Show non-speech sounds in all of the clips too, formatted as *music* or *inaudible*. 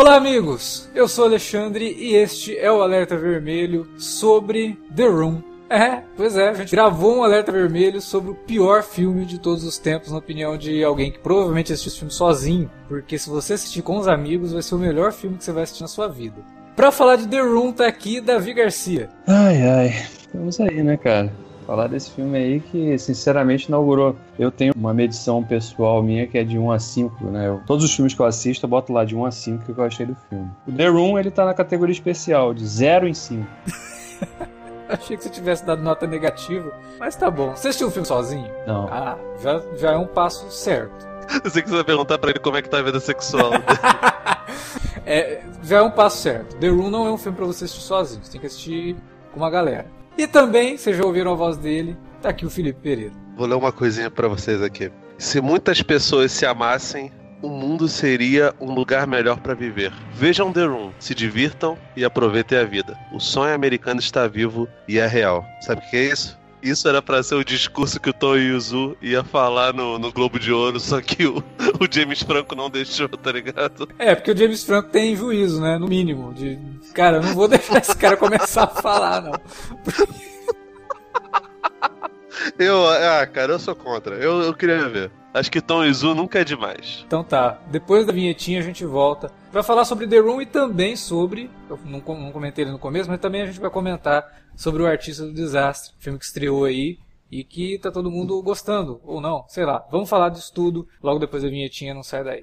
Olá, amigos! Eu sou Alexandre e este é o Alerta Vermelho sobre The Room. É, pois é, a gente gravou um alerta vermelho sobre o pior filme de todos os tempos, na opinião de alguém que provavelmente assistiu esse filme sozinho, porque se você assistir com os amigos, vai ser o melhor filme que você vai assistir na sua vida. Pra falar de The Room, tá aqui Davi Garcia. Ai, ai, estamos aí, né, cara? Falar desse filme aí que, sinceramente, inaugurou. Eu tenho uma medição pessoal minha que é de 1 a 5, né? Eu, todos os filmes que eu assisto, eu boto lá de 1 a 5 que eu achei do filme. O The Room, ele tá na categoria especial, de 0 em 5. *laughs* Achei que você tivesse dado nota negativa, mas tá bom. Você assistiu o filme sozinho? Não. Ah, já, já é um passo certo. Eu sei que você vai perguntar pra ele como é que tá a vida sexual. *laughs* é, já é um passo certo. The Room não é um filme pra você assistir sozinho, você tem que assistir com uma galera. E também, vocês já ouviram a voz dele, tá aqui o Felipe Pereira. Vou ler uma coisinha pra vocês aqui. Se muitas pessoas se amassem, o mundo seria um lugar melhor para viver. Vejam The Room, se divirtam e aproveitem a vida. O sonho americano está vivo e é real. Sabe o que é isso? Isso era para ser o discurso que o Tom Yuzu ia falar no, no Globo de Ouro, só que o, o James Franco não deixou, tá ligado? É, porque o James Franco tem juízo, né? No mínimo. De, cara, eu não vou *laughs* deixar esse cara começar a falar, não. *laughs* Eu, ah, cara, eu sou contra. Eu, eu queria ver. Acho que Tom Izu nunca é demais. Então tá, depois da vinhetinha a gente volta para falar sobre The Room e também sobre, eu não, não comentei ele no começo, mas também a gente vai comentar sobre o Artista do Desastre, filme que estreou aí e que tá todo mundo gostando, ou não, sei lá. Vamos falar disso tudo logo depois da vinhetinha, não sai daí.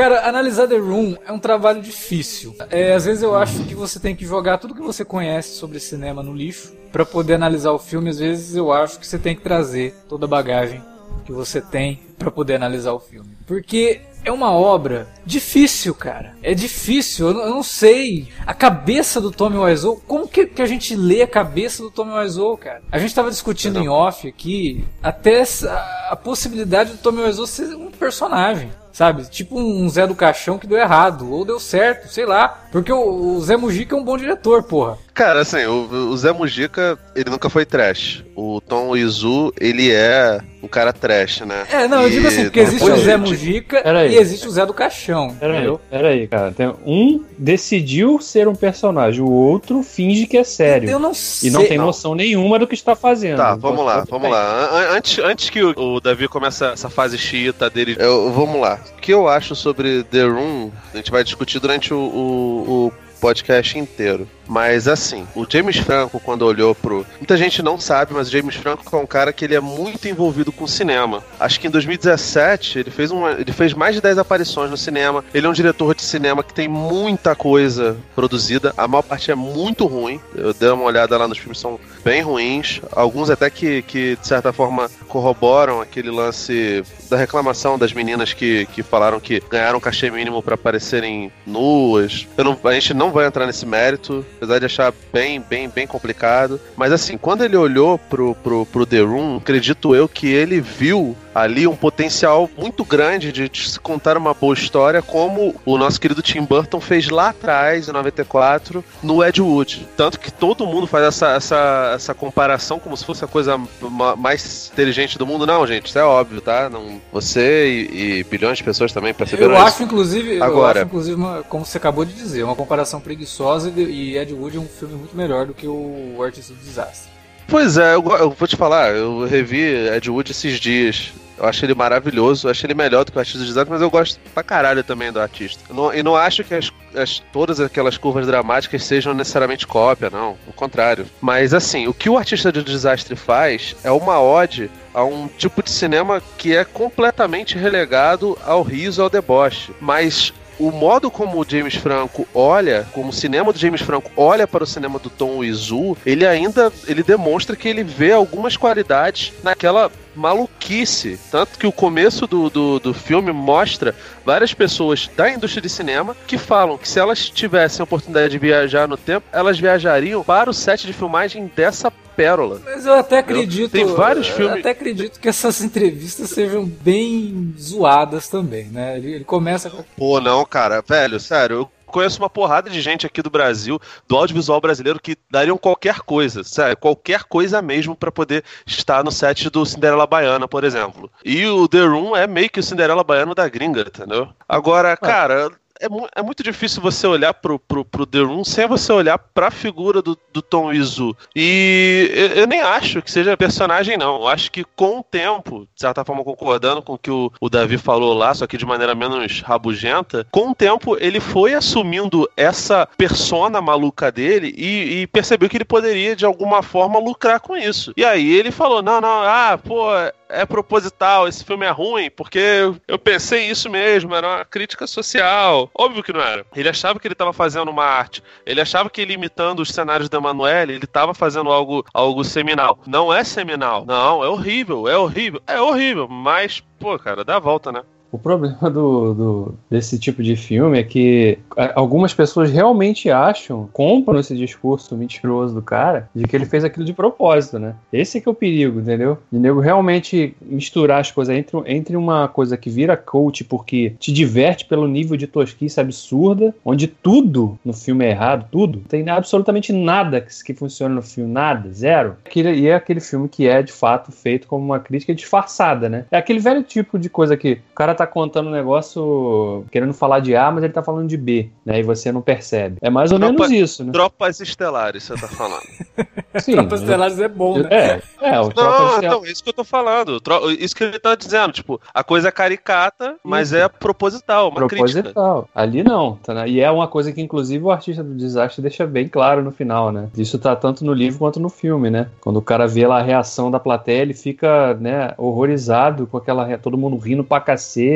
Cara, analisar The Room é um trabalho difícil. É, às vezes eu acho que você tem que jogar tudo que você conhece sobre cinema no lixo para poder analisar o filme. Às vezes eu acho que você tem que trazer toda a bagagem que você tem para poder analisar o filme. Porque é uma obra difícil, cara. É difícil, eu não, eu não sei. A cabeça do Tommy Wiseau, como que, que, a gente lê a cabeça do Tommy Wiseau, cara? A gente tava discutindo em off aqui até a, a possibilidade do Tommy Wiseau ser um personagem sabe? Tipo um Zé do Caixão que deu errado, ou deu certo, sei lá. Porque o, Zé Mujica é um bom diretor, porra. Cara, assim, o, o, Zé Mujica, ele nunca foi trash. O Tom Izu, ele é um cara trash, né? É, não, e... eu digo assim, porque existe o Zé Mujica e existe o Zé do Caixão. Peraí, peraí, cara. Tem, um decidiu ser um personagem, o outro finge que é sério. Eu não sei. E não tem não. noção nenhuma do que está fazendo. Tá, vamos lá, vamos lá. Antes, antes que o, o Davi comece essa fase xiita dele, eu, vamos lá. O que eu acho sobre The Room, a gente vai discutir durante o, o, o podcast inteiro. Mas assim, o James Franco, quando olhou pro. Muita gente não sabe, mas o James Franco é um cara que ele é muito envolvido com cinema. Acho que em 2017 ele fez, uma... ele fez mais de 10 aparições no cinema. Ele é um diretor de cinema que tem muita coisa produzida. A maior parte é muito ruim. Eu dei uma olhada lá nos filmes, são bem ruins. Alguns até que, que de certa forma, corroboram aquele lance da reclamação das meninas que, que falaram que ganharam cachê mínimo para aparecerem nuas. Não... a gente não vai entrar nesse mérito apesar de achar bem, bem, bem complicado. Mas assim, quando ele olhou pro, pro, pro The Room, acredito eu que ele viu ali um potencial muito grande de, de se contar uma boa história, como o nosso querido Tim Burton fez lá atrás, em 94, no Ed Wood. Tanto que todo mundo faz essa, essa, essa comparação como se fosse a coisa mais inteligente do mundo. Não, gente, isso é óbvio, tá? Não, você e, e bilhões de pessoas também perceberam eu isso. Acho, inclusive, Agora, eu acho, inclusive, uma, como você acabou de dizer, uma comparação preguiçosa e Ed Wood é um filme muito melhor do que o Artista do Desastre. Pois é, eu, eu, vou te falar, eu revi Ed Wood esses dias. Eu acho ele maravilhoso, eu acho ele melhor do que o artista de design, mas eu gosto pra caralho também do artista. Não, e não acho que as, as, todas aquelas curvas dramáticas sejam necessariamente cópia, não. O contrário. Mas assim, o que o artista de desastre faz é uma ode a um tipo de cinema que é completamente relegado ao riso, ao deboche. Mas o modo como o James Franco olha, como o cinema do James Franco olha para o cinema do Tom Wiseau, ele ainda ele demonstra que ele vê algumas qualidades naquela maluquice. Tanto que o começo do, do, do, filme mostra várias pessoas da indústria de cinema que falam que se elas tivessem a oportunidade de viajar no tempo, elas viajariam para o set de filmagem dessa pérola. Mas eu até acredito. Tem vários filmes. Eu até acredito que essas entrevistas sejam bem zoadas também, né? Ele, ele começa com. Pô, não, cara, velho, sério, eu conheço uma porrada de gente aqui do Brasil, do audiovisual brasileiro, que dariam qualquer coisa, sério, qualquer coisa mesmo para poder estar no set do Cinderela Baiana, por exemplo. E o The Room é meio que o Cinderela Baiano da gringa, entendeu? Agora, cara, é, é, muito difícil você olhar pro, pro, pro The Room sem você olhar pra figura do, do Tom Izu. E eu, eu, nem acho que seja personagem, não. Eu acho que com o tempo, de certa forma concordando com o que o, o Davi falou lá, só que de maneira menos rabugenta, com o tempo ele foi assumindo essa persona maluca dele e, e percebeu que ele poderia, de alguma forma, lucrar com isso. E aí ele falou: não, não, ah, pô, é proposital, esse filme é ruim, porque eu pensei isso mesmo, era uma crítica social. Óbvio que não era. Ele achava que ele estava fazendo uma arte. Ele achava que ele imitando os cenários da Emanuele, ele estava fazendo algo, algo seminal. Não é seminal. Não, é horrível, é horrível. É horrível, mas, pô, cara, dá a volta, né? O problema do, do, desse tipo de filme é que algumas pessoas realmente acham, compram esse discurso mentiroso do cara, de que ele fez aquilo de propósito, né? Esse é que é o perigo, entendeu? De nego realmente misturar as coisas entre, entre uma coisa que vira coach porque te diverte pelo nível de tosquice absurda, onde tudo no filme é errado, tudo. Tem absolutamente nada que, que funciona no filme, nada, zero. E é aquele filme que é, de fato, feito como uma crítica disfarçada, né? É aquele velho tipo de coisa que o cara tá contando um negócio querendo falar de A, mas ele tá falando de B, né? E você não percebe. É mais ou Tropa, menos isso, né? Tropas Estelares, você tá falando. *laughs* Sim. Tropas Estelares é bom, né? É, é o Não, então, isso que eu tô falando. Isso que ele tá dizendo, tipo, a coisa é caricata, mas isso. é proposital, uma proposital. Crítica. Ali não, tá, né? E é uma coisa que, inclusive, o artista do desastre deixa bem claro no final, né? Isso tá tanto no livro quanto no filme, né? Quando o cara vê lá a reação da plateia, ele fica, né, horrorizado com aquela. todo mundo rindo pra cacete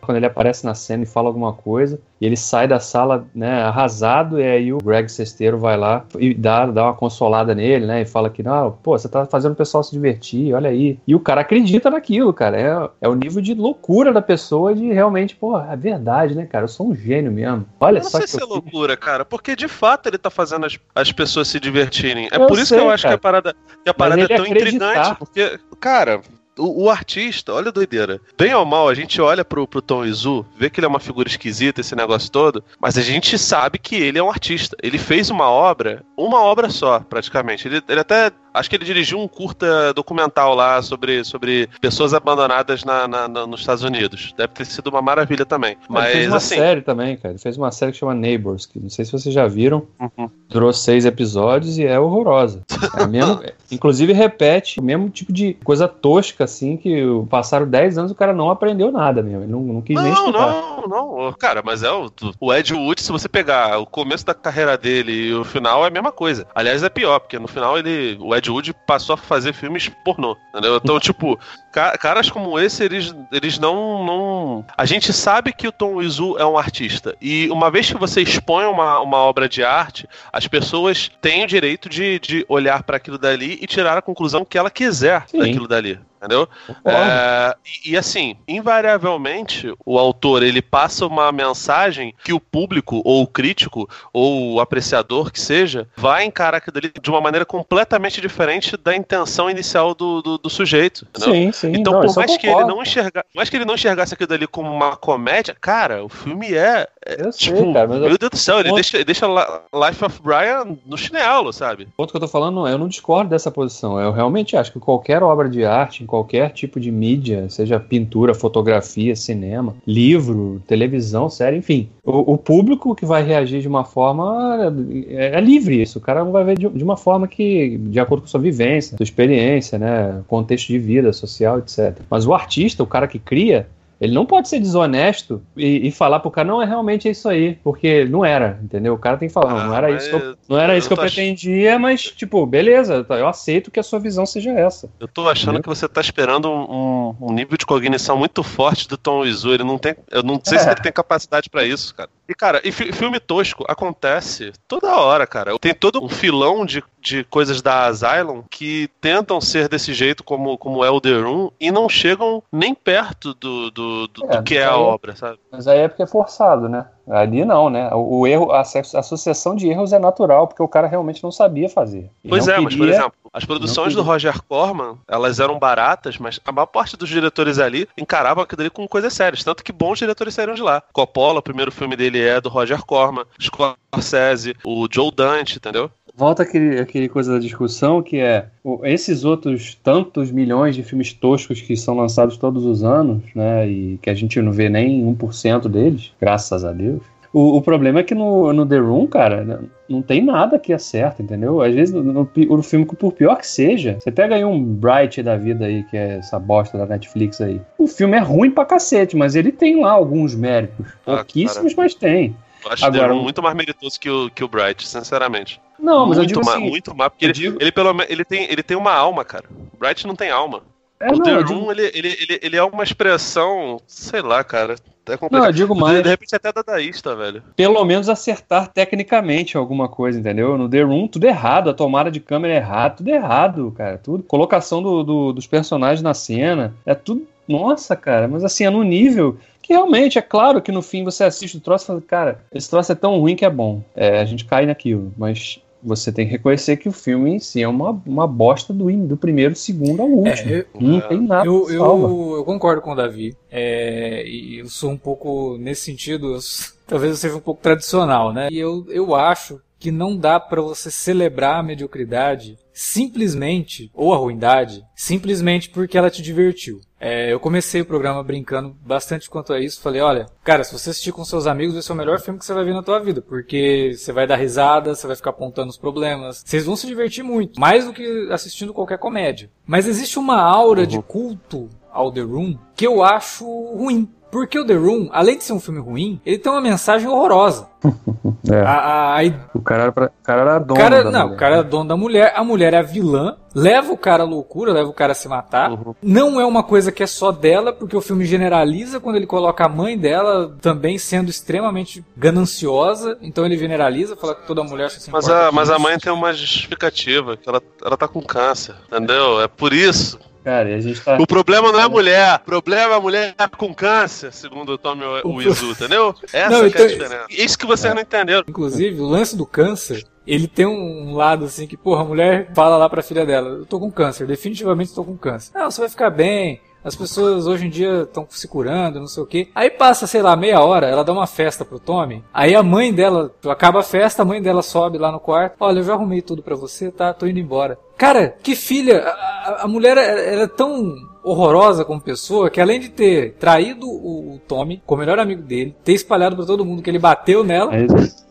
quando ele aparece na cena e fala alguma coisa, e ele sai da sala, né, arrasado, e aí o Greg Sesteiro vai lá e dá, dá uma consolada nele, né, e fala que, não, pô, você tá fazendo o pessoal se divertir, olha aí. E o cara acredita naquilo, cara, é, é o nível de loucura da pessoa de realmente, pô, é verdade, né, cara, eu sou um gênio mesmo. Olha eu não só sei se é loucura, cara, porque de fato ele tá fazendo as, as pessoas se divertirem. É eu por isso sei, que eu acho cara. que a parada, que a parada é tão acreditar. intrigante, porque, cara, o, o, artista, olha a doideira. Bem ou mal, a gente olha pro, pro Tom Izu, vê que ele é uma figura esquisita, esse negócio todo, mas a gente sabe que ele é um artista. Ele fez uma obra, uma obra só, praticamente. Ele, ele até Acho que ele dirigiu um curta documental lá sobre, sobre pessoas abandonadas na, na, na nos Estados Unidos. Deve ter sido uma maravilha também. Mas, ele fez uma assim... série também, cara. Ele fez uma série que chama Neighbors, que não sei se vocês já viram. Uhum. Durou seis episódios e é horrorosa. É mesmo, *laughs* inclusive repete o mesmo tipo de coisa tosca, assim, que passaram dez anos e o cara não aprendeu nada mesmo. Ele não, não quis não, nem estudar. Não, não, Cara, mas é o, o Ed Wood, se você pegar o começo da carreira dele e o final, é a mesma coisa. Aliás, é pior, porque no final ele. O Ed Wood passou a fazer filmes pornô, entendeu? Então, *laughs* tipo, caras como esse, eles, eles não, não. A gente sabe que o Tom Wizu é um artista. E uma vez que você expõe uma, uma obra de arte, as pessoas têm o direito de, de olhar para aquilo dali e tirar a conclusão que ela quiser Sim. daquilo dali entendeu? É, e, e, assim, invariavelmente, o autor ele passa uma mensagem que o público, ou o crítico, ou o apreciador que seja, vai encarar aquilo ali de uma maneira completamente diferente da intenção inicial do, do, do sujeito. Entendeu? Sim, sim. Então, não, por mais que ele não enxerga, mais que ele não enxergasse aquilo ali como uma comédia, cara, o filme é. é eu tipo, sei, cara, meu eu... Deus do céu, ele deixa, deixa Life of Brian no chinelo, sabe? O ponto que eu tô falando, eu não discordo dessa posição. Eu realmente acho que qualquer obra de arte, qualquer tipo de mídia, seja pintura, fotografia, cinema, livro, televisão, série, enfim. O, o público que vai reagir de uma forma é, é, livre isso. O cara vai ver de, de, uma forma que, de acordo com sua vivência, sua experiência, né, contexto de vida social, etc. Mas o artista, o cara que cria, ele não pode ser desonesto e, e, falar pro cara, não, é realmente isso aí, porque não era, entendeu? O cara tem que falar, ah, não, era isso que eu, não era isso que eu pretendia, ach... mas, tipo, beleza, tá, eu aceito que a sua visão seja essa. Eu tô achando entendeu? que você tá esperando um, um, nível de cognição muito forte do Tom Wiseau, ele não tem, eu não sei é. se ele tem capacidade para isso, cara. E, cara, e filme tosco acontece toda hora, cara. Tem todo um filão de, de coisas da Asylum que tentam ser desse jeito, como, como é o The Room, e não chegam nem perto do, do, do, é, do que é a obra, sabe? Mas aí é porque é forçado, né? Ali não, né? O, o erro, a, a, sucessão de erros é natural, porque o cara realmente não sabia fazer. Pois é, queria, mas por exemplo, as produções do Roger Corman, elas eram baratas, mas a maior parte dos diretores ali encaravam aquilo ali com coisas sérias. Tanto que bons diretores saíram de lá. Coppola, o primeiro filme dele é do Roger Corman, Scorsese, o Joe Dante, entendeu? Volta aquele, aquele coisa da discussão que é esses outros tantos milhões de filmes toscos que são lançados todos os anos, né? E que a gente não vê nem 1% deles, graças a Deus. O, o, problema é que no, no The Room, cara, não tem nada que acerta, entendeu? Às vezes, no, no, no, filme, por pior que seja, você pega aí um Bright da vida aí, que é essa bosta da Netflix aí. O filme é ruim pra cacete, mas ele tem lá alguns méritos. Ah, Pouquíssimos, mas tem. Eu acho Agora, muito mais meritoso que o, que o Bright, sinceramente. Não, mas muito eu digo mais, assim, muito mais, porque ele, digo... ele, pelo ele tem, ele tem uma alma, cara. Bright não tem alma. É, o não, The Room, digo... ele, ele, ele, ele é uma expressão, sei lá, cara. É complicado. Não, eu digo mais. De repente até dadaísta, velho. Pelo menos acertar tecnicamente alguma coisa, entendeu? No The Room, tudo errado. A tomada de câmera é errada, tudo errado, cara. Tudo. Colocação do, do, dos personagens na cena. É tudo. Nossa, cara, mas assim, é no nível que realmente, é claro que no fim você assiste o troço e fala, cara, esse troço é tão ruim que é bom. É, a gente cai naquilo, mas você tem que reconhecer que o filme em si é uma, uma bosta do, do primeiro, segundo ao último. É, eu, não tem nada. Eu, eu, eu, concordo com o Davi. É, e eu sou um pouco, nesse sentido, eu, talvez eu seja um pouco tradicional, né? E eu, eu acho que não dá para você celebrar a mediocridade simplesmente, ou a ruindade, simplesmente porque ela te divertiu. É, eu comecei o programa brincando bastante quanto a isso. Falei, olha, cara, se você assistir com seus amigos, vai ser o melhor filme que você vai ver na tua vida. Porque você vai dar risada, você vai ficar apontando os problemas. Vocês vão se divertir muito. Mais do que assistindo qualquer comédia. Mas existe uma aura uhum. de culto ao The Room que eu acho ruim. Porque o The Room, além de ser um filme ruim, ele tem uma mensagem horrorosa. *laughs* é. a, a, a... O cara era, pra... o cara era dono cara, da não, mulher. o cara é dono da mulher, a mulher é a vilã, leva o cara à loucura, leva o cara a se matar. Uhum. Não é uma coisa que é só dela, porque o filme generaliza quando ele coloca a mãe dela também sendo extremamente gananciosa, então ele generaliza, fala que toda mulher se mas a, mas a mãe tem uma justificativa, que ela, ela tá com câncer, entendeu? É por isso Cara, a gente tá... O problema não é a mulher, o problema é a mulher com câncer, segundo o Tommy Wizu, entendeu? *laughs* Essa não, então... é a diferença. Isso que vocês é. não entenderam. Inclusive, o lance do câncer, ele tem um lado assim que, porra, a mulher fala lá pra filha dela, eu tô com câncer, definitivamente tô com câncer. Não, você vai ficar bem, as pessoas hoje em dia estão se curando, não sei o que. Aí passa, sei lá, meia hora, ela dá uma festa pro Tommy. Aí a mãe dela, acaba a festa, a mãe dela sobe lá no quarto. Olha, eu já arrumei tudo para você, tá? Tô indo embora. Cara, que filha! A, a mulher ela é tão horrorosa como pessoa que além de ter traído o, o Tommy, com o melhor amigo dele, ter espalhado para todo mundo que ele bateu nela. É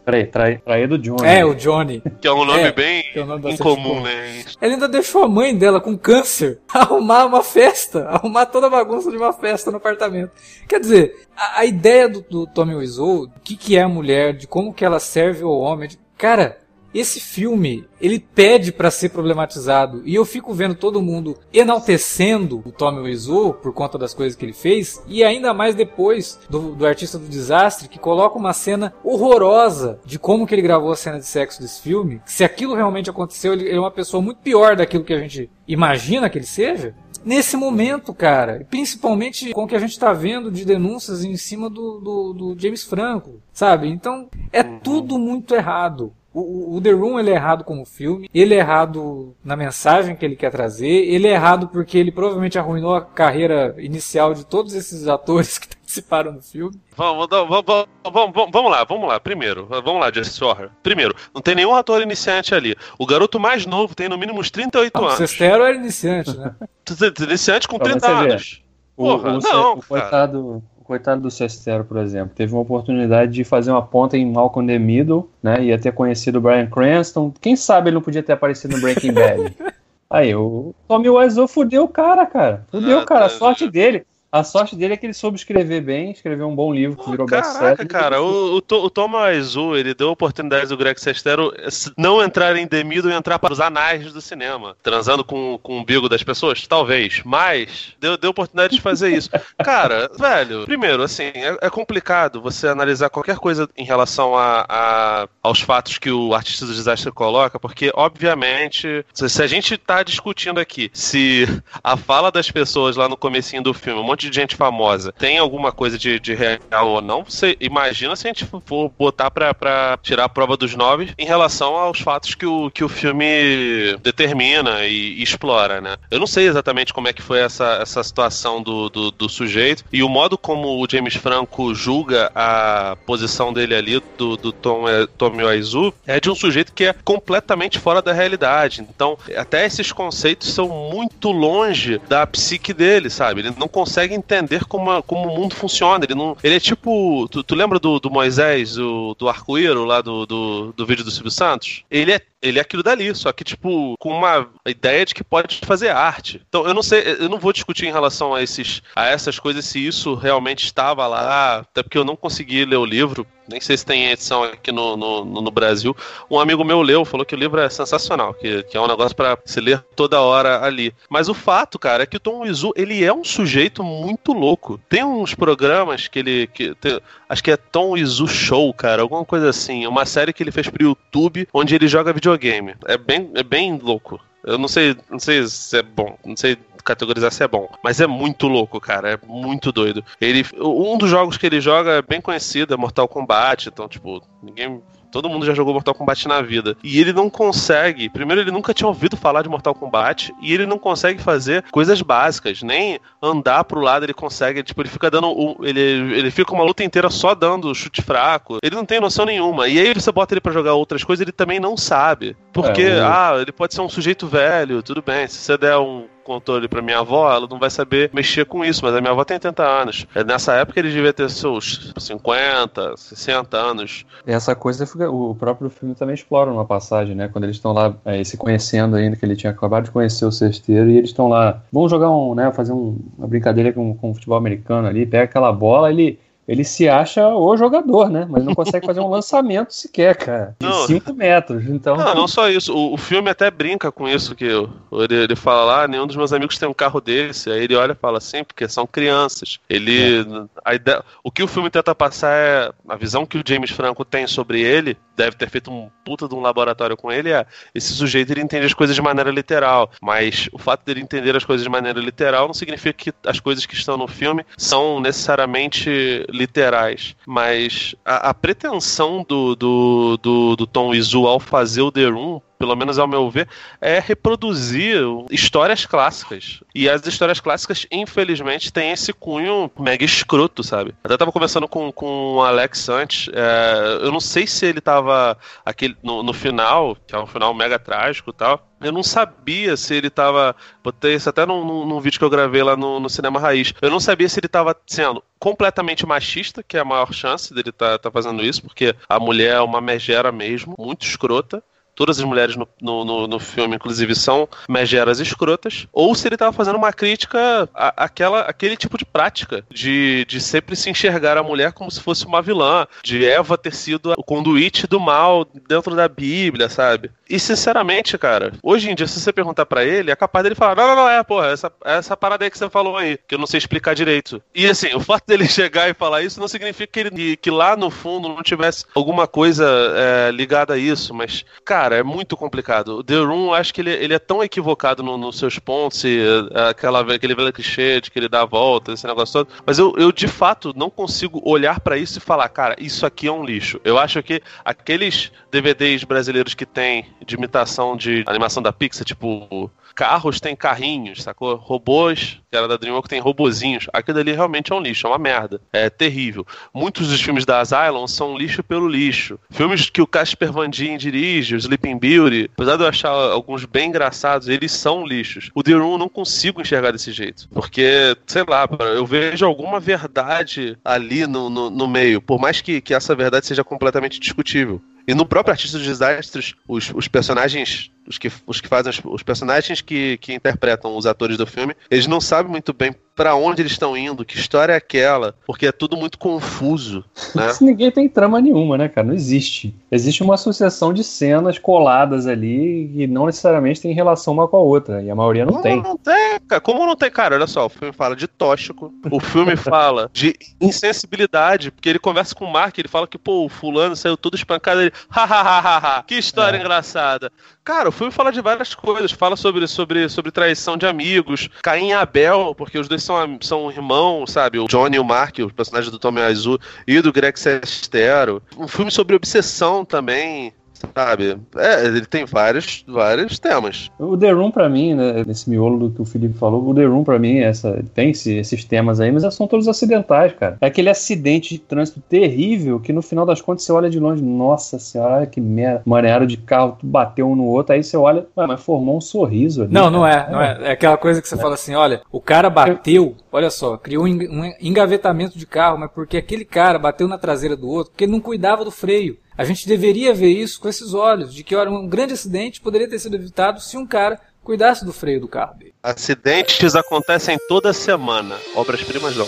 Peraí, trai, traído Johnny. É, o Johnny. Que é um nome é, bem é um nome incomum, né? Ele ainda deixou a mãe dela com câncer *laughs* arrumar uma festa, arrumar toda a bagunça de uma festa no apartamento. Quer dizer, a, a ideia do, do Tommy Wiseau, o que, que é a mulher, de como que ela serve ao homem, de, cara, esse filme, ele pede para ser problematizado. E eu fico vendo todo mundo enaltecendo o Tommy Wiseau por conta das coisas que ele fez. E ainda mais depois do, do Artista do Desastre, que coloca uma cena horrorosa de como que ele gravou a cena de sexo desse filme. Se aquilo realmente aconteceu, ele é uma pessoa muito pior daquilo que a gente imagina que ele seja nesse momento, cara. Principalmente com o que a gente está vendo de denúncias em cima do, do, do, James Franco, sabe? Então é uhum. tudo muito errado. O, o, The Room ele é errado como filme, ele é errado na mensagem que ele quer trazer, ele é errado porque ele provavelmente arruinou a carreira inicial de todos esses atores que *laughs* participaram do filme. Vamos, vamos, vamos, vamos lá, vamos lá. Primeiro, vamos lá, Jesse Horror. Primeiro, não tem nenhum ator iniciante ali. O garoto mais novo tem no mínimo uns 38 não, anos. O Sestero era iniciante, né? *laughs* iniciante com 30 anos. Porra, o, não, o coitado, o coitado do Sestero, por exemplo, teve uma oportunidade de fazer uma ponta em Malcolm the Middle, né? Ia ter conhecido o Brian Cranston. Quem sabe ele não podia ter aparecido no Breaking Bad. *laughs* Aí, o Tommy Wiseau fudeu o cara, cara. Fudeu o cara. A sorte dele. A sorte dele é que ele soube escrever bem, escreveu um bom livro que virou. Caraca, cara, o, o, o Thomas ele deu a oportunidade do Greg Sestero não entrar em Demido e entrar para os anais do cinema, transando com, com o umbigo das pessoas? Talvez, mas deu, deu oportunidade de fazer isso. *laughs* cara, velho, primeiro, assim, é, é, complicado você analisar qualquer coisa em relação a, a, aos fatos que o artista do desastre coloca, porque, obviamente, se, se a gente está discutindo aqui se a fala das pessoas lá no comecinho do filme, um monte monte de gente famosa tem alguma coisa de, de real ou não, você imagina se a gente for botar pra, pra tirar a prova dos nove em relação aos fatos que o, que o filme determina e, e explora, né? Eu não sei exatamente como é que foi essa, essa situação do, do, do, sujeito e o modo como o James Franco julga a posição dele ali, do, do Tom, é, Tommy Wiseau, é de um sujeito que é completamente fora da realidade. Então, até esses conceitos são muito longe da psique dele, sabe? Ele não consegue consegue entender como, como o mundo funciona. Ele não. Ele é tipo. Tu, tu lembra do, do Moisés, o, do arco-íro lá do, do, do vídeo do Silvio Santos? Ele é ele é aquilo dali, só que, tipo, com uma ideia de que pode fazer arte. Então, eu não sei, eu não vou discutir em relação a, esses, a essas coisas se isso realmente estava lá, até porque eu não consegui ler o livro, nem sei se tem edição aqui no, no, no Brasil. Um amigo meu leu, falou que o livro é sensacional, que, que é um negócio para se ler toda hora ali. Mas o fato, cara, é que o Tom Wizu, ele é um sujeito muito louco. Tem uns programas que ele. Que, tem, acho que é Tom Wizu Show, cara, alguma coisa assim. Uma série que ele fez pro YouTube, onde ele joga videogame videogame. É bem, é bem louco. Eu não sei, não sei se é bom, não sei categorizar se é bom, mas é muito louco, cara, é muito doido. Ele, um dos jogos que ele joga é bem conhecido, é Mortal Kombat, então tipo, ninguém Todo mundo já jogou Mortal Kombat na vida. E ele não consegue. Primeiro, ele nunca tinha ouvido falar de Mortal Kombat. E ele não consegue fazer coisas básicas. Nem andar pro lado ele consegue. Tipo, ele fica dando. Ele, ele fica uma luta inteira só dando chute fraco. Ele não tem noção nenhuma. E aí você bota ele para jogar outras coisas, ele também não sabe. Porque, é, ah, ele pode ser um sujeito velho, tudo bem. Se você der um controle para minha avó, ela não vai saber mexer com isso, mas a minha avó tem 80 anos. É, nessa época ele devia ter seus 50, 60 anos. Essa coisa o próprio filme também explora uma passagem, né? Quando eles estão lá é, se conhecendo ainda, que ele tinha acabado de conhecer o cesteiro, e eles estão lá, vamos jogar um, né? Fazer um, uma brincadeira com, com o futebol americano ali, pega aquela bola, ele ele se acha o jogador, né? Mas não consegue fazer um *laughs* lançamento sequer, cara. De 5 metros. Então... Não, não só isso. O, o, filme até brinca com isso, que ele, ele fala lá, nenhum dos meus amigos tem um carro desse. Aí ele olha e fala assim, porque são crianças. Ele. É. A ideia, o que o filme tenta passar é. A visão que o James Franco tem sobre ele, deve ter feito um puta de um laboratório com ele, é. Esse sujeito ele entende as coisas de maneira literal. Mas o fato dele entender as coisas de maneira literal não significa que as coisas que estão no filme são necessariamente literais, mas a, a pretensão do, do, do, Tom Izu ao fazer o The Room pelo menos ao meu ver, é reproduzir histórias clássicas. E as histórias clássicas, infelizmente, têm esse cunho mega escroto, sabe? Até tava conversando com, com o Alex antes, é, eu não sei se ele tava aquele, no, no final, que é um final mega trágico e tal, eu não sabia se ele tava. Botei isso até num, num, vídeo que eu gravei lá no, no, Cinema Raiz. Eu não sabia se ele tava sendo completamente machista, que é a maior chance dele tá, tá fazendo isso, porque a mulher é uma megera mesmo, muito escrota todas as mulheres no, no, no, filme, inclusive, são megeras escrotas, ou se ele estava fazendo uma crítica à, àquela, àquele tipo de prática de, de sempre se enxergar a mulher como se fosse uma vilã, de Eva ter sido o conduíte do mal dentro da Bíblia, sabe? E sinceramente, cara, hoje em dia, se você perguntar para ele, é capaz dele falar: não, não, não, é, porra, essa, essa parada aí que você falou aí, que eu não sei explicar direito. E assim, o fato dele *laughs* chegar e falar isso não significa que, ele, que lá no fundo não tivesse alguma coisa é, ligada a isso, mas, cara Cara, é muito complicado. O The Room, acho que ele, ele é tão equivocado nos no seus pontos, e, é, aquela, aquele velho clichê de que ele dá a volta, esse negócio todo. Mas eu, eu de fato, não consigo olhar para isso e falar, cara, isso aqui é um lixo. Eu acho que aqueles DVDs brasileiros que tem de imitação de animação da Pixar, tipo carros têm carrinhos, sacou? Robôs, que era da DreamWorks, tem robozinhos. Aquilo ali realmente é um lixo, é uma merda. É terrível. Muitos dos filmes da Asylum são lixo pelo lixo. Filmes que o Casper Van Dien dirige, o Sleeping Beauty, apesar de eu achar alguns bem engraçados, eles são lixos. O The Room não consigo enxergar desse jeito. Porque, sei lá, eu vejo alguma verdade ali no, no, no meio, por mais que, que essa verdade seja completamente discutível. E no próprio Artista dos Desastres, os, os personagens os que, os que fazem os, os, personagens que, que interpretam os atores do filme, eles não sabem muito bem para onde eles estão indo, que história é aquela, porque é tudo muito confuso. Né? *laughs* Ninguém tem trama nenhuma, né, cara? Não existe. Existe uma associação de cenas coladas ali que não necessariamente tem relação uma com a outra, e a maioria não Como tem. Não tem, cara. Como não tem, cara? Olha só, o filme fala de tóxico, o filme *laughs* fala de insensibilidade, porque ele conversa com o Mark, ele fala que, pô, o fulano saiu todo espancado, ele, hahaha, que história é. engraçada. Cara, o filme fala de várias coisas. Fala sobre, sobre, sobre traição de amigos, Caim e Abel, porque os dois são, são irmãos, sabe? O Johnny e o Mark, o personagem do Tommy Azul, e do Greg Sestero. Um filme sobre obsessão também sabe? É, ele tem vários, vários temas. O The Room, pra mim, né, nesse miolo do que o Felipe falou, o The Room, pra mim, essa, tem esse, esses temas aí, mas são todos acidentais, cara. É aquele acidente de trânsito terrível que no final das contas você olha de longe, nossa senhora, que merda, maneiro de carro, tu bateu um no outro, aí você olha, mas formou um sorriso ali. Não, cara. não é, não é. É aquela coisa que você é. fala assim, olha, o cara bateu, olha só, criou um engavetamento de carro, mas porque aquele cara bateu na traseira do outro, porque ele não cuidava do freio. A gente deveria ver isso com esses olhos, de que olha, um grande acidente poderia ter sido evitado se um cara cuidasse do freio do carro dele. Acidentes acontecem toda semana. Obras-primas não.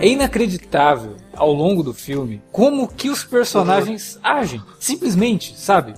É inacreditável ao longo do filme como que os personagens agem. Simplesmente, sabe?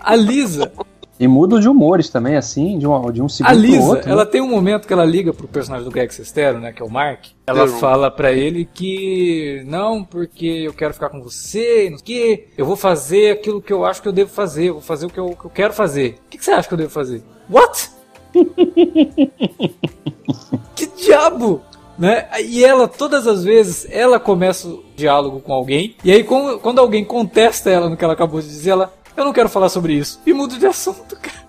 A Lisa. E muda de humores também, assim, de um, de um segundo A Lisa, outro, né? ela né? tem um momento que ela liga pro personagem do Greg Sestero, né, que é o Mark. Ela fala para ele que não, porque eu quero ficar com você, não que eu vou fazer aquilo que eu acho que eu devo fazer, eu vou fazer o que eu, que eu quero fazer. O que, que você acha que eu devo fazer? What? *laughs* que diabo? Né? E ela, todas as vezes, ela começa o diálogo com alguém, e aí quando alguém contesta ela no que ela acabou de dizer, ela, eu não quero falar sobre isso. E muda de *laughs* assunto, cara.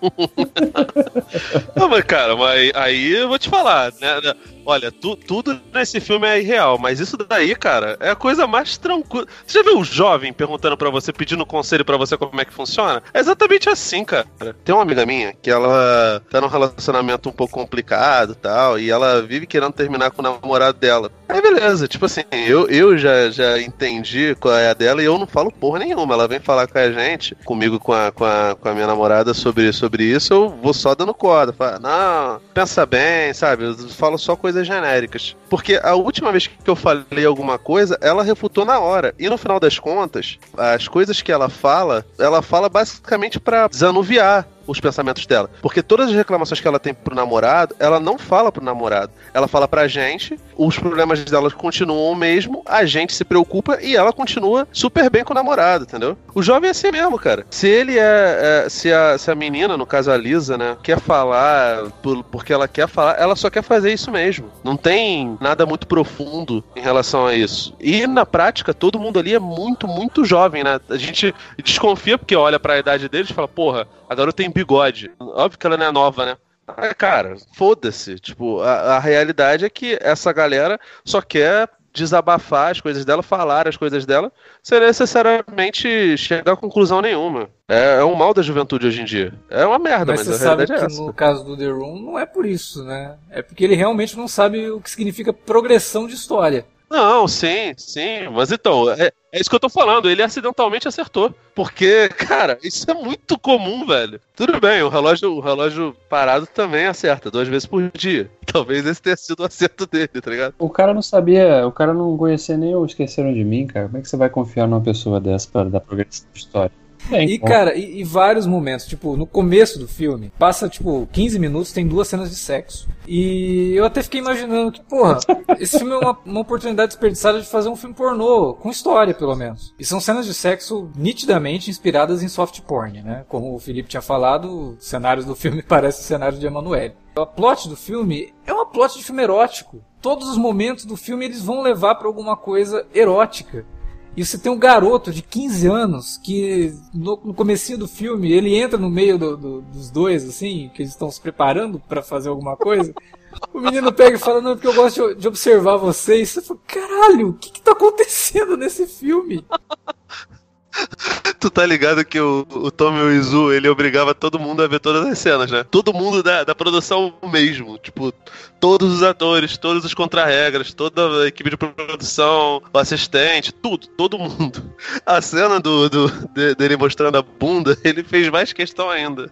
Não, mas, cara, mas aí eu vou te falar, né? Olha, tu, tudo nesse filme é irreal, mas isso daí, cara, é a coisa mais tranquila. Você já viu o jovem perguntando para você, pedindo conselho para você como é que funciona? É exatamente assim, cara. Tem uma amiga minha que ela tá num relacionamento um pouco complicado tal, e ela vive querendo terminar com o namorado dela. Aí beleza, tipo assim, eu, eu já, já entendi qual é a dela e eu não falo porra nenhuma. Ela vem falar com a gente, comigo, com a, com a, com a minha namorada sobre, sobre isso, eu vou só dando corda. Falo, não, pensa bem, sabe? Eu falo só coisa coisas genéricas. Porque a última vez que eu falei alguma coisa, ela refutou na hora. E no final das contas, as coisas que ela fala, ela fala basicamente para desanuviar os pensamentos dela. Porque todas as reclamações que ela tem pro namorado, ela não fala pro namorado. Ela fala pra gente, os problemas dela continuam mesmo, a gente se preocupa e ela continua super bem com o namorado, entendeu? O jovem é assim mesmo, cara. Se ele é. é se, a, se a menina, no caso a Lisa, né, quer falar por, porque ela quer falar, ela só quer fazer isso mesmo. Não tem nada muito profundo em relação a isso. E na prática, todo mundo ali é muito, muito jovem, né? A gente desconfia porque olha para a idade deles e fala, porra, a garota tem bigode. Óbvio que ela não é nova, né? Ah, cara, foda-se. Tipo, a, a realidade é que essa galera só quer desabafar as coisas dela, falar as coisas dela, sem necessariamente chegar a conclusão nenhuma. É, é um mal da juventude hoje em dia. É uma merda, mas, mas a realidade é essa. No caso do The Room, não é por isso, né? É porque ele realmente não sabe o que significa progressão de história. Não, sim, sim. Mas então, é, é isso que eu tô falando. Ele acidentalmente acertou. Porque, cara, isso é muito comum, velho. Tudo bem, o relógio, o relógio parado também acerta, duas vezes por dia. *laughs* Talvez esse tenha sido o acerto dele, tá ligado? O cara não sabia, o cara não conhecia nem o Esqueceram de Mim, cara. Como é que você vai confiar numa pessoa dessa para dar progressão de história? Bem, e, cara, e, e, vários momentos, tipo, no começo do filme, passa, tipo, 15 minutos, tem duas cenas de sexo. E eu até fiquei imaginando que, porra, *laughs* esse filme é uma, uma oportunidade desperdiçada de fazer um filme pornô, com história, pelo menos. E são cenas de sexo nitidamente inspiradas em soft porn, né? Como o Felipe tinha falado, cenários do filme *laughs* parecem cenários de Emanuele. A plot do filme é uma plot de filme erótico. Todos os momentos do filme eles vão levar para alguma coisa erótica. E você tem um garoto de 15 anos que no, no comecinho do filme ele entra no meio do, do, dos dois, assim, que eles estão se preparando para fazer alguma coisa. *laughs* O menino pega e fala, não, porque eu gosto de, de observar vocês. Você fala, caralho, o que, que tá acontecendo nesse filme? *laughs* *laughs* tu tá ligado que o, o Tommy Wizu, ele obrigava todo mundo a ver todas as cenas, né? Todo mundo da, da produção mesmo. Tipo, todos os atores, todos os contrarregras, toda a equipe de produção, o assistente, tudo, todo mundo. *laughs* A cena do, do dele mostrando a bunda, *laughs* ele fez mais questão ainda.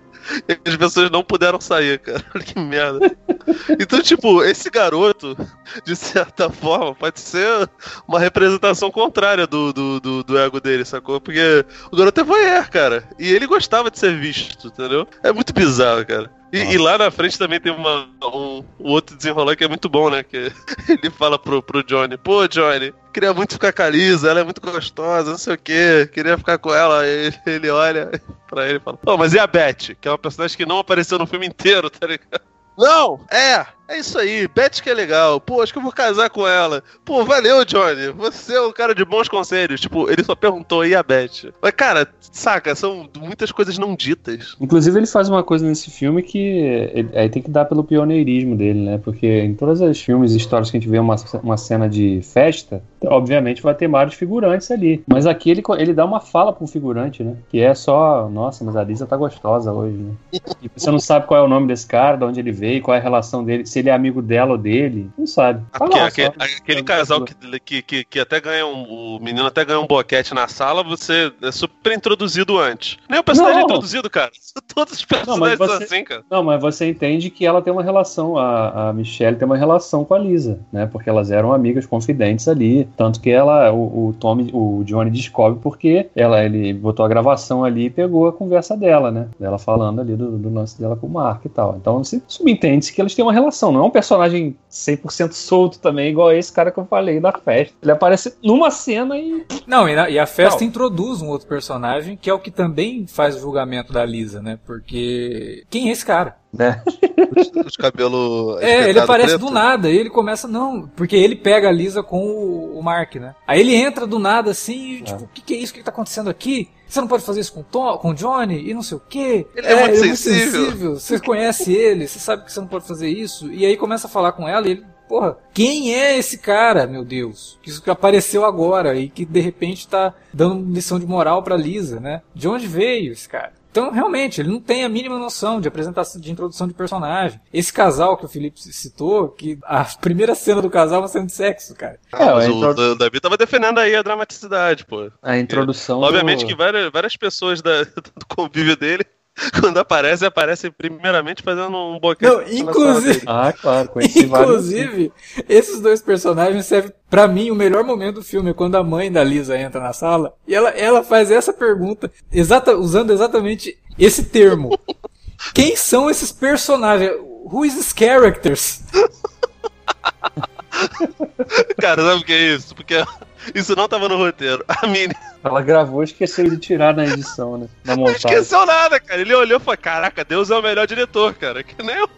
As pessoas não puderam sair, cara. Que merda. Então, tipo, esse garoto, de certa forma, pode ser uma representação contrária do, do, do, do ego dele, sacou? Porque o garoto é voyeur, cara. E ele gostava de ser visto, entendeu? É muito bizarro, cara. E, e, lá na frente também tem uma, um, um, outro desenrolar que é muito bom, né? Que *laughs* ele fala pro, pro Johnny: Pô, Johnny, queria muito ficar com a Lisa, ela é muito gostosa, não sei o quê, queria ficar com ela. Ele, ele olha *laughs* pra ele e fala: Pô, mas e a Beth? Que é uma personagem que não apareceu no filme inteiro, tá ligado? Não, é, é isso aí, Beth que é legal. Pô, acho que eu vou casar com ela. Pô, valeu, Johnny. Você é um cara de bons conselhos. Tipo, ele só perguntou e a Beth. Mas, cara, saca, são muitas coisas não ditas. Inclusive, ele faz uma coisa nesse filme que ele, aí tem que dar pelo pioneirismo dele, né? Porque em todos os filmes e histórias que a gente vê uma, uma cena de festa, obviamente vai ter vários figurantes ali. Mas aqui ele, ele dá uma fala pro figurante, né? Que é só, nossa, mas a Lisa tá gostosa hoje, né? *laughs* E você não sabe qual é o nome desse cara, de onde ele veio, qual é a relação dele se ele é amigo dela ou dele, não sabe. Aquele, aquele, aquele casal que, que, que, até ganha um. O menino até ganha um boquete na sala, você é super introduzido antes. Nem o personagem não. é introduzido, cara. *laughs* Todos os personagens não, você, são assim, cara. Não, mas você entende que ela tem uma relação, a, a Michelle tem uma relação com a Lisa, né? Porque elas eram amigas confidentes ali. Tanto que ela, o, o Tommy, o Johnny descobre porque ela, ele botou a gravação ali e pegou a conversa dela, né? Dela falando ali do, do lance dela com o Mark e tal. Então se subentende-se que eles têm uma relação, não é um personagem 100% solto também, igual esse cara que eu falei da festa. Ele aparece numa cena e. Não, e, na, e a festa não. introduz um outro personagem, que é o que também faz o julgamento da Lisa, né? Porque. Quem é esse cara? Né? Os cabelos. É, ele aparece preto. do nada. E ele começa, não, porque ele pega a Lisa com o, o Mark, né? Aí ele entra do nada assim, e, tipo, o que, que é isso? O que, tá acontecendo aqui? Você não pode fazer isso com, Tom, com o Johnny e não sei o quê. Ele é, é muito, ele é sensível. muito sensível. Você conhece ele, você sabe que você não pode fazer isso. E aí começa a falar com ela e ele, porra, quem é esse cara, meu Deus? Que isso que apareceu agora e que de repente tá dando lição de moral pra Lisa, né? De onde veio esse cara? Então, realmente, ele não tem a mínima noção de apresentação, de introdução de personagem. Esse casal que o Felipe citou, que a primeira cena do casal é uma cena de sexo, cara. Ah, mas o, o Davi tava defendendo aí a dramaticidade, pô. A introdução. obviamente que várias, várias pessoas da, *laughs* do convívio dele *laughs* quando aparece, aparece primeiramente fazendo um boquete. Não, inclusive. Ah, claro, Inclusive, esses dois personagens servem para mim o melhor momento do filme é quando a mãe da Lisa entra na sala e ela, ela faz essa pergunta, exata, usando exatamente esse termo. *laughs* Quem são esses personagens? Who is these characters? *laughs* Cara, sabe o que é isso? Porque isso não tava no roteiro. A Minnie. Ela gravou e esqueceu de tirar na edição, né? Na montagem. Não esqueceu nada, cara. Ele olhou e falou: Caraca, Deus é o melhor diretor, cara. Que nem eu.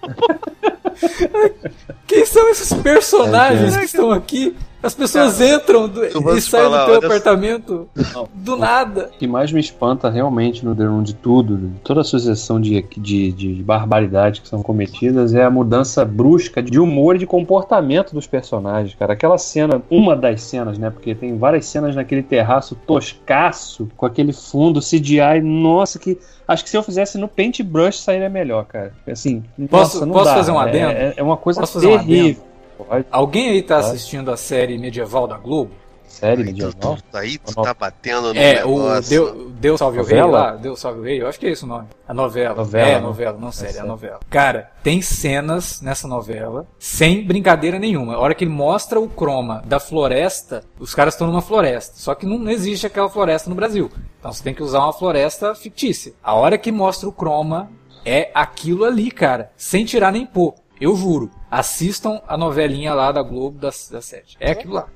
Quem são esses personagens é, que estão aqui? As pessoas cara, entram do, e saem do teu apartamento não, do nada. O que mais me espanta realmente no The Room de tudo, de toda a sucessão de, de, de barbaridades que são cometidas, é a mudança brusca de humor e de comportamento dos personagens, cara. Aquela cena, uma das cenas, né? Porque tem várias cenas naquele terraço toscaço, com aquele fundo CGI, nossa, que Acho que se eu fizesse no Paintbrush sairia melhor, cara. Assim, posso, nossa, não posso dá. fazer um adendo? É, é uma coisa posso terrível. Pode. Alguém aí tá Pode. assistindo a série medieval da Globo? série medieval? Aí tu tá batendo no É, negócio. o Deu, Deu Salve novela? o Rei lá, Deu Salve o Rei, eu acho que é esse o nome. A novela. novela é, a né? novela, não série, é a novela. Cara, tem cenas nessa novela sem brincadeira nenhuma. A hora que ele mostra o croma da floresta, os caras estão numa floresta. Só que não existe aquela floresta no Brasil. Então você tem que usar uma floresta fictícia. A hora que mostra o croma é aquilo ali, cara. Sem tirar nem pôr. Eu juro. Assistam a novelinha lá da Globo da, da Sete. É aquilo lá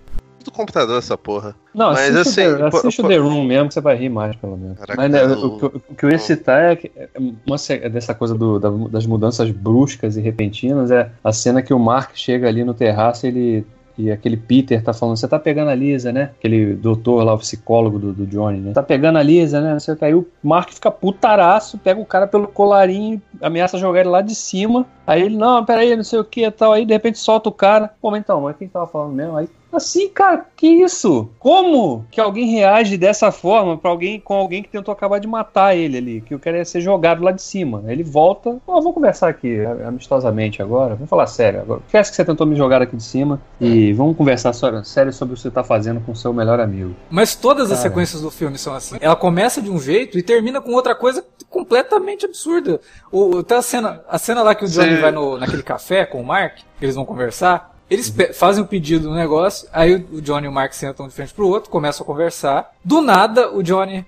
do computador essa porra. Não, Mas assiste assim. The, assiste o The Room mesmo, que você vai rir mais, pelo menos. Caraca, Mas né, o, o, o, que eu ia citar é, que, é uma, dessa coisa do, da, das mudanças bruscas e repentinas é a cena que o Mark chega ali no terraço e ele e aquele Peter tá falando, você tá pegando a Lisa, né? Aquele doutor lá, o psicólogo do, do Johnny, né? Tá pegando a Lisa, né? Não sei o que. Aí o Mark fica putaraço, pega o cara pelo colarinho, ameaça jogar ele lá de cima. Aí ele, não, peraí, não sei o que e tal. Aí de repente solta o cara. Pô, então, mas quem tava falando mesmo? Aí Assim, cara, que isso? Como que alguém reage dessa forma para alguém com alguém que tentou acabar de matar ele ali, que o cara ia ser jogado lá de cima? Ele volta, oh, vamos conversar aqui amistosamente agora, vamos falar sério agora. Esquece que você tentou me jogar aqui de cima e vamos conversar sério sobre o que você tá fazendo com o seu melhor amigo. Mas todas cara. as sequências do filme são assim. Ela começa de um jeito e termina com outra coisa completamente absurda. O, até a cena, a cena lá que o Johnny Sim. Vai no, naquele café com o Mark, eles vão conversar, eles uhum. fazem o pedido do negócio, aí o Johnny e o Mark sentam de frente pro outro, começam a conversar. Do nada, o Johnny.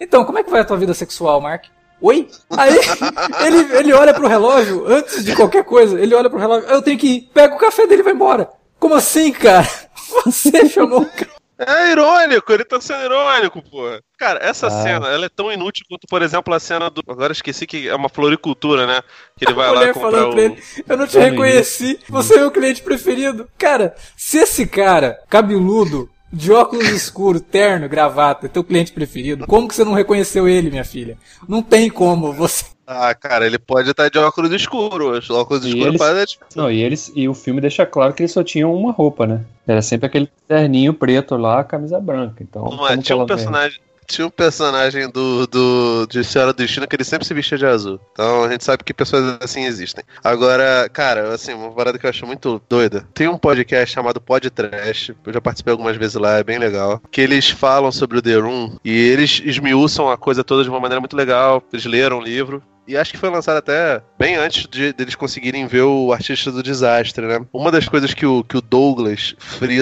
então, como é que vai a tua vida sexual, Mark? Oi? Aí *laughs* ele, ele olha pro relógio, antes de qualquer coisa, ele olha pro relógio, eu tenho que ir, pega o café dele e vai embora. Como assim, cara? *laughs* Você chamou o cara. É irônico, ele tá sendo irônico, porra. Cara, essa ah. cena, ela é tão inútil quanto, por exemplo, a cena do. Agora esqueci que é uma floricultura, né? Que ele vai a lá comprar o... ele, Eu não te reconheci, você é meu cliente preferido. Cara, se esse cara, cabeludo, de óculos escuros, terno, gravata, teu cliente preferido, como que você não reconheceu ele, minha filha? Não tem como você. Ah, cara, ele pode estar de óculos escuros. Óculos escuros eles... Não, e eles e o filme deixa claro que eles só tinham uma roupa, né? Era sempre aquele terninho preto lá, camisa branca. Então, não, tinha um personagem. Vem? tinha um personagem do, do de Senhora do Destino que ele sempre se vestia de azul. Então a gente sabe que pessoas assim existem. Agora, cara, assim, uma parada que eu acho muito doida. Tem um podcast chamado Pod Trash, eu já participei algumas vezes lá, é bem legal. Que eles falam sobre o The Room e eles esmiuçam a coisa toda de uma maneira muito legal. Eles leram o livro e acho que foi lançado até bem antes de deles conseguirem ver o Artista do Desastre, né? Uma das coisas que o, que o Douglas,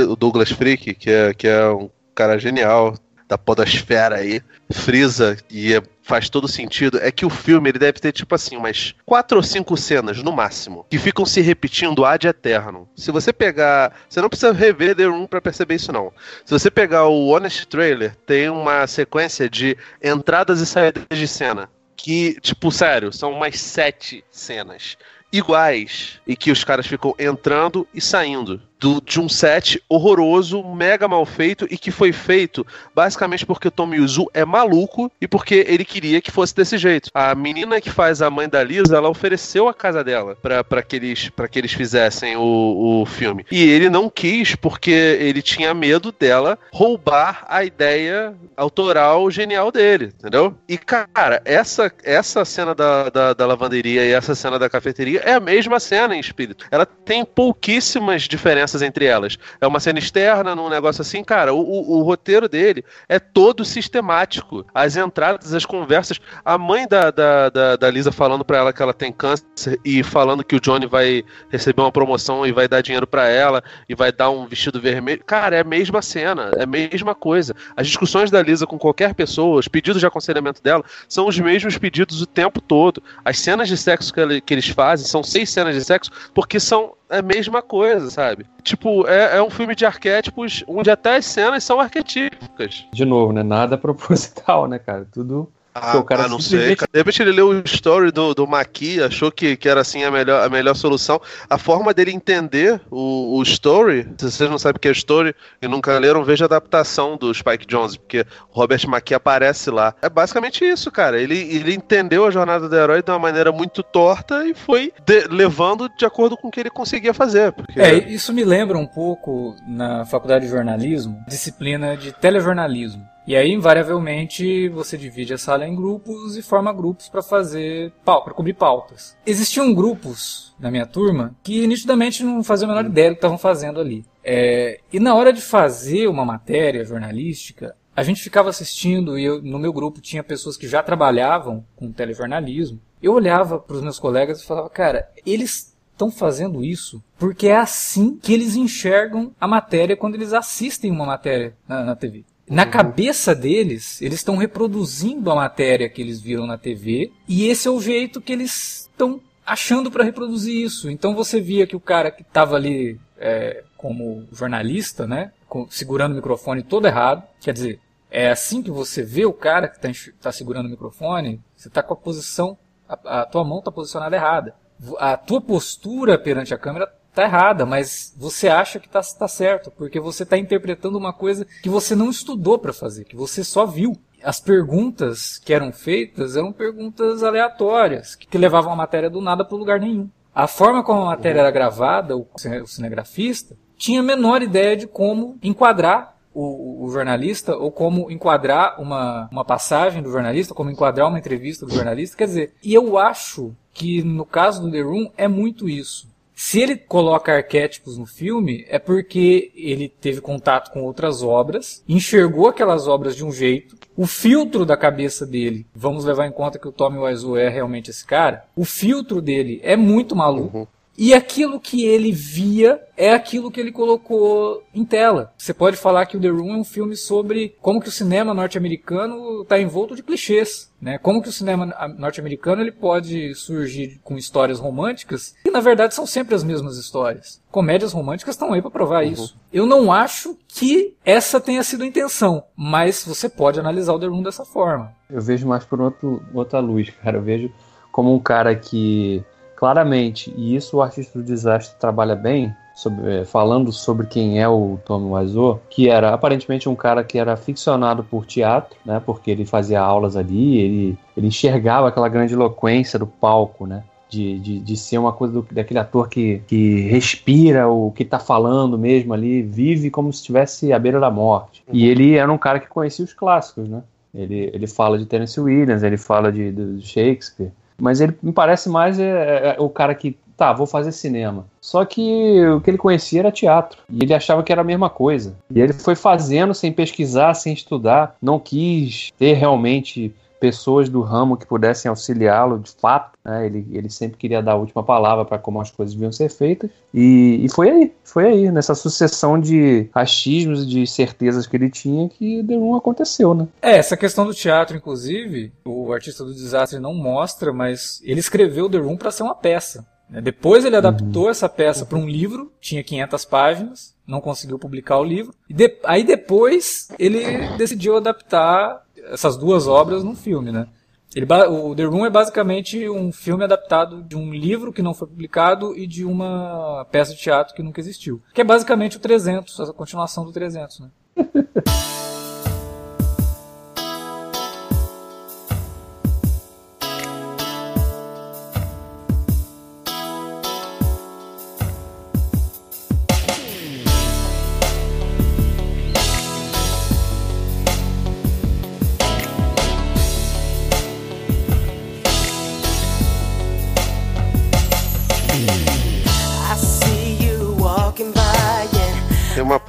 o Douglas Freak, que é, que é um cara genial, da podosfera aí, frisa e é, faz todo sentido, é que o filme ele deve ter tipo assim, umas quatro ou cinco cenas no máximo, que ficam se repetindo ad eterno. Se você pegar, você não precisa rever The Room para perceber isso não. Se você pegar o Honest Trailer, tem uma sequência de entradas e saídas de cena que, tipo, sério, são umas sete cenas iguais e que os caras ficam entrando e saindo do, de um set horroroso, mega mal feito e que foi feito basicamente porque o Tom Yuzu é maluco e porque ele queria que fosse desse jeito. A menina que faz a mãe da Lisa, ela ofereceu a casa dela para que eles para que eles fizessem o, o filme. E ele não quis porque ele tinha medo dela roubar a ideia autoral genial dele, entendeu? E cara, essa essa cena da, da, da lavanderia e essa cena da cafeteria é a mesma cena em espírito. Ela tem pouquíssimas diferenças entre elas. É uma cena externa, num negócio assim, cara, o, o, o, roteiro dele é todo sistemático. As entradas, as conversas. A mãe da, da, da, da Lisa falando para ela que ela tem câncer e falando que o Johnny vai receber uma promoção e vai dar dinheiro para ela e vai dar um vestido vermelho. Cara, é a mesma cena, é a mesma coisa. As discussões da Lisa com qualquer pessoa, os pedidos de aconselhamento dela, são os mesmos pedidos o tempo todo. As cenas de sexo que, que eles fazem são seis cenas de sexo porque são a mesma coisa, sabe? Tipo, é, é, um filme de arquétipos onde até as cenas são arquetípicas. De novo, né? Nada *laughs* proposital, né, cara? Tudo ah, o cara ah, não sei. De repente ele leu o story do, do Maqui, achou que, que era assim a melhor, a melhor solução. A forma dele entender o, o story, se vocês não sabem o que é story e nunca leram, veja a adaptação do Spike Jones, porque o Robert Maqui aparece lá. É basicamente isso, cara. Ele, ele entendeu a jornada do herói de uma maneira muito torta e foi de, levando de acordo com o que ele conseguia fazer. Porque... É, isso me lembra um pouco na faculdade de jornalismo, disciplina de telejornalismo E aí, invariavelmente, você divide a sala em grupos e forma grupos para fazer para cobrir pautas. Existiam grupos na minha turma que nitidamente não faziam a menor ideia do que estavam fazendo ali. É, e na hora de fazer uma matéria jornalística, a gente ficava assistindo e eu, no meu grupo tinha pessoas que já trabalhavam com telejornalismo. Eu olhava para os meus colegas e falava, cara, eles estão fazendo isso porque é assim que eles enxergam a matéria quando eles assistem uma matéria na, na TV. Na uhum. cabeça deles, eles estão reproduzindo a matéria que eles viram na TV e esse é o jeito que eles estão achando para reproduzir isso. Então você via que o cara que estava ali é, como jornalista, né, segurando o microfone todo errado, quer dizer, é assim que você vê o cara que está tá segurando o microfone, você está com a posição, a, a tua mão está posicionada errada. A tua postura perante a câmera está errada, mas você acha que está tá certo, porque você está interpretando uma coisa que você não estudou para fazer, que você só viu. As perguntas que eram feitas eram perguntas aleatórias, que, que levavam a matéria do nada para lugar nenhum. A forma como a matéria era gravada, o cinegrafista tinha a menor ideia de como enquadrar o, o, jornalista ou como enquadrar uma, uma passagem do jornalista, como enquadrar uma entrevista do jornalista. Quer dizer, e eu acho que no caso do The Room é muito isso. Se ele coloca arquétipos no filme, é porque ele teve contato com outras obras, enxergou aquelas obras de um jeito, o filtro da cabeça dele, vamos levar em conta que o Tommy Wiseau é realmente esse cara, o filtro dele é muito maluco. Uhum. E aquilo que ele via é aquilo que ele colocou em tela. Você pode falar que o The Room é um filme sobre como que o cinema norte-americano está envolto de clichês, né? Como que o cinema norte-americano ele pode surgir com histórias românticas que na verdade são sempre as mesmas histórias. Comédias românticas estão aí para provar uhum. isso. Eu não acho que essa tenha sido a intenção, mas você pode analisar o The Room dessa forma. Eu vejo mais por outro, outra luz, cara. Eu vejo como um cara que claramente, e isso o artista do desastre trabalha bem, sobre, é, falando sobre quem é o Tommy Wiseau, que era aparentemente um cara que era ficcionado por teatro, né, porque ele fazia aulas ali, ele, ele enxergava aquela grande eloquência do palco, né, de, de, de, ser uma coisa do, daquele ator que, que respira o que está falando mesmo ali, vive como se estivesse à beira da morte. Uhum. E ele era um cara que conhecia os clássicos, né? Ele, ele fala de Tennessee Williams, ele fala de, de Shakespeare. Mas ele me parece mais é, é, é, o cara que, tá, vou fazer cinema. Só que o que ele conhecia era teatro. E ele achava que era a mesma coisa. E ele foi fazendo sem pesquisar, sem estudar. Não quis ter realmente pessoas do ramo que pudessem auxiliá-lo de fato. Né? Ele, ele sempre queria dar a última palavra para como as coisas deviam ser feitas. E, e foi aí, foi aí, nessa sucessão de achismos, de certezas que ele tinha, que The Room aconteceu, né? É, essa questão do teatro, inclusive, o artista do desastre não mostra, mas ele escreveu The Room para ser uma peça. Né? Depois ele adaptou uhum. essa peça para um livro, tinha 500 páginas, não conseguiu publicar o livro. E de, aí depois ele decidiu adaptar essas duas obras num filme, né? Ele, o The Room é basicamente um filme adaptado de um livro que não foi publicado e de uma peça de teatro que nunca existiu. Que é basicamente o 300, a continuação do 300, né? *laughs*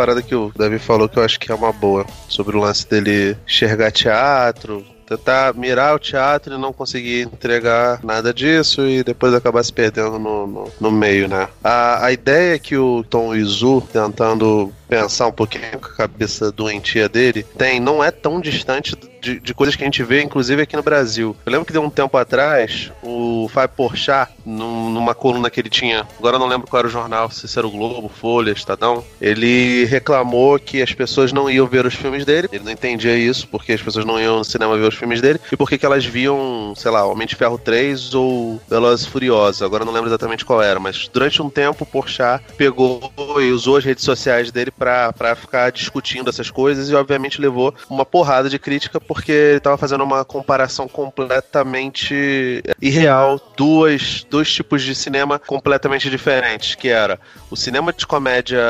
parada que o Davi falou que eu acho que é uma boa. Sobre o lance dele enxergar teatro, tentar mirar o teatro e não conseguir entregar nada disso e depois acabar se perdendo no, no, no meio, né? A, a ideia que o Tom Izu, tentando pensar um pouquinho com a cabeça doentia dele, tem, não é tão distante de, de, coisas que a gente vê, inclusive aqui no Brasil. Eu lembro que deu um tempo atrás, o Fábio Porchat, num, numa coluna que ele tinha, agora eu não lembro qual era o jornal, se era o Globo, Folha, Estadão, ele reclamou que as pessoas não iam ver os filmes dele, ele não entendia isso, porque as pessoas não iam no cinema ver os filmes dele, e porque que elas viam, sei lá, Homem de Ferro 3 ou Velozes Furiosos, agora eu não lembro exatamente qual era, mas durante um tempo o Porchat pegou e usou as redes sociais dele pra ficar discutindo essas coisas e, obviamente, levou uma porrada de crítica porque ele tava fazendo uma comparação completamente irreal, duas, dois tipos de cinema completamente diferentes, que era o cinema de comédia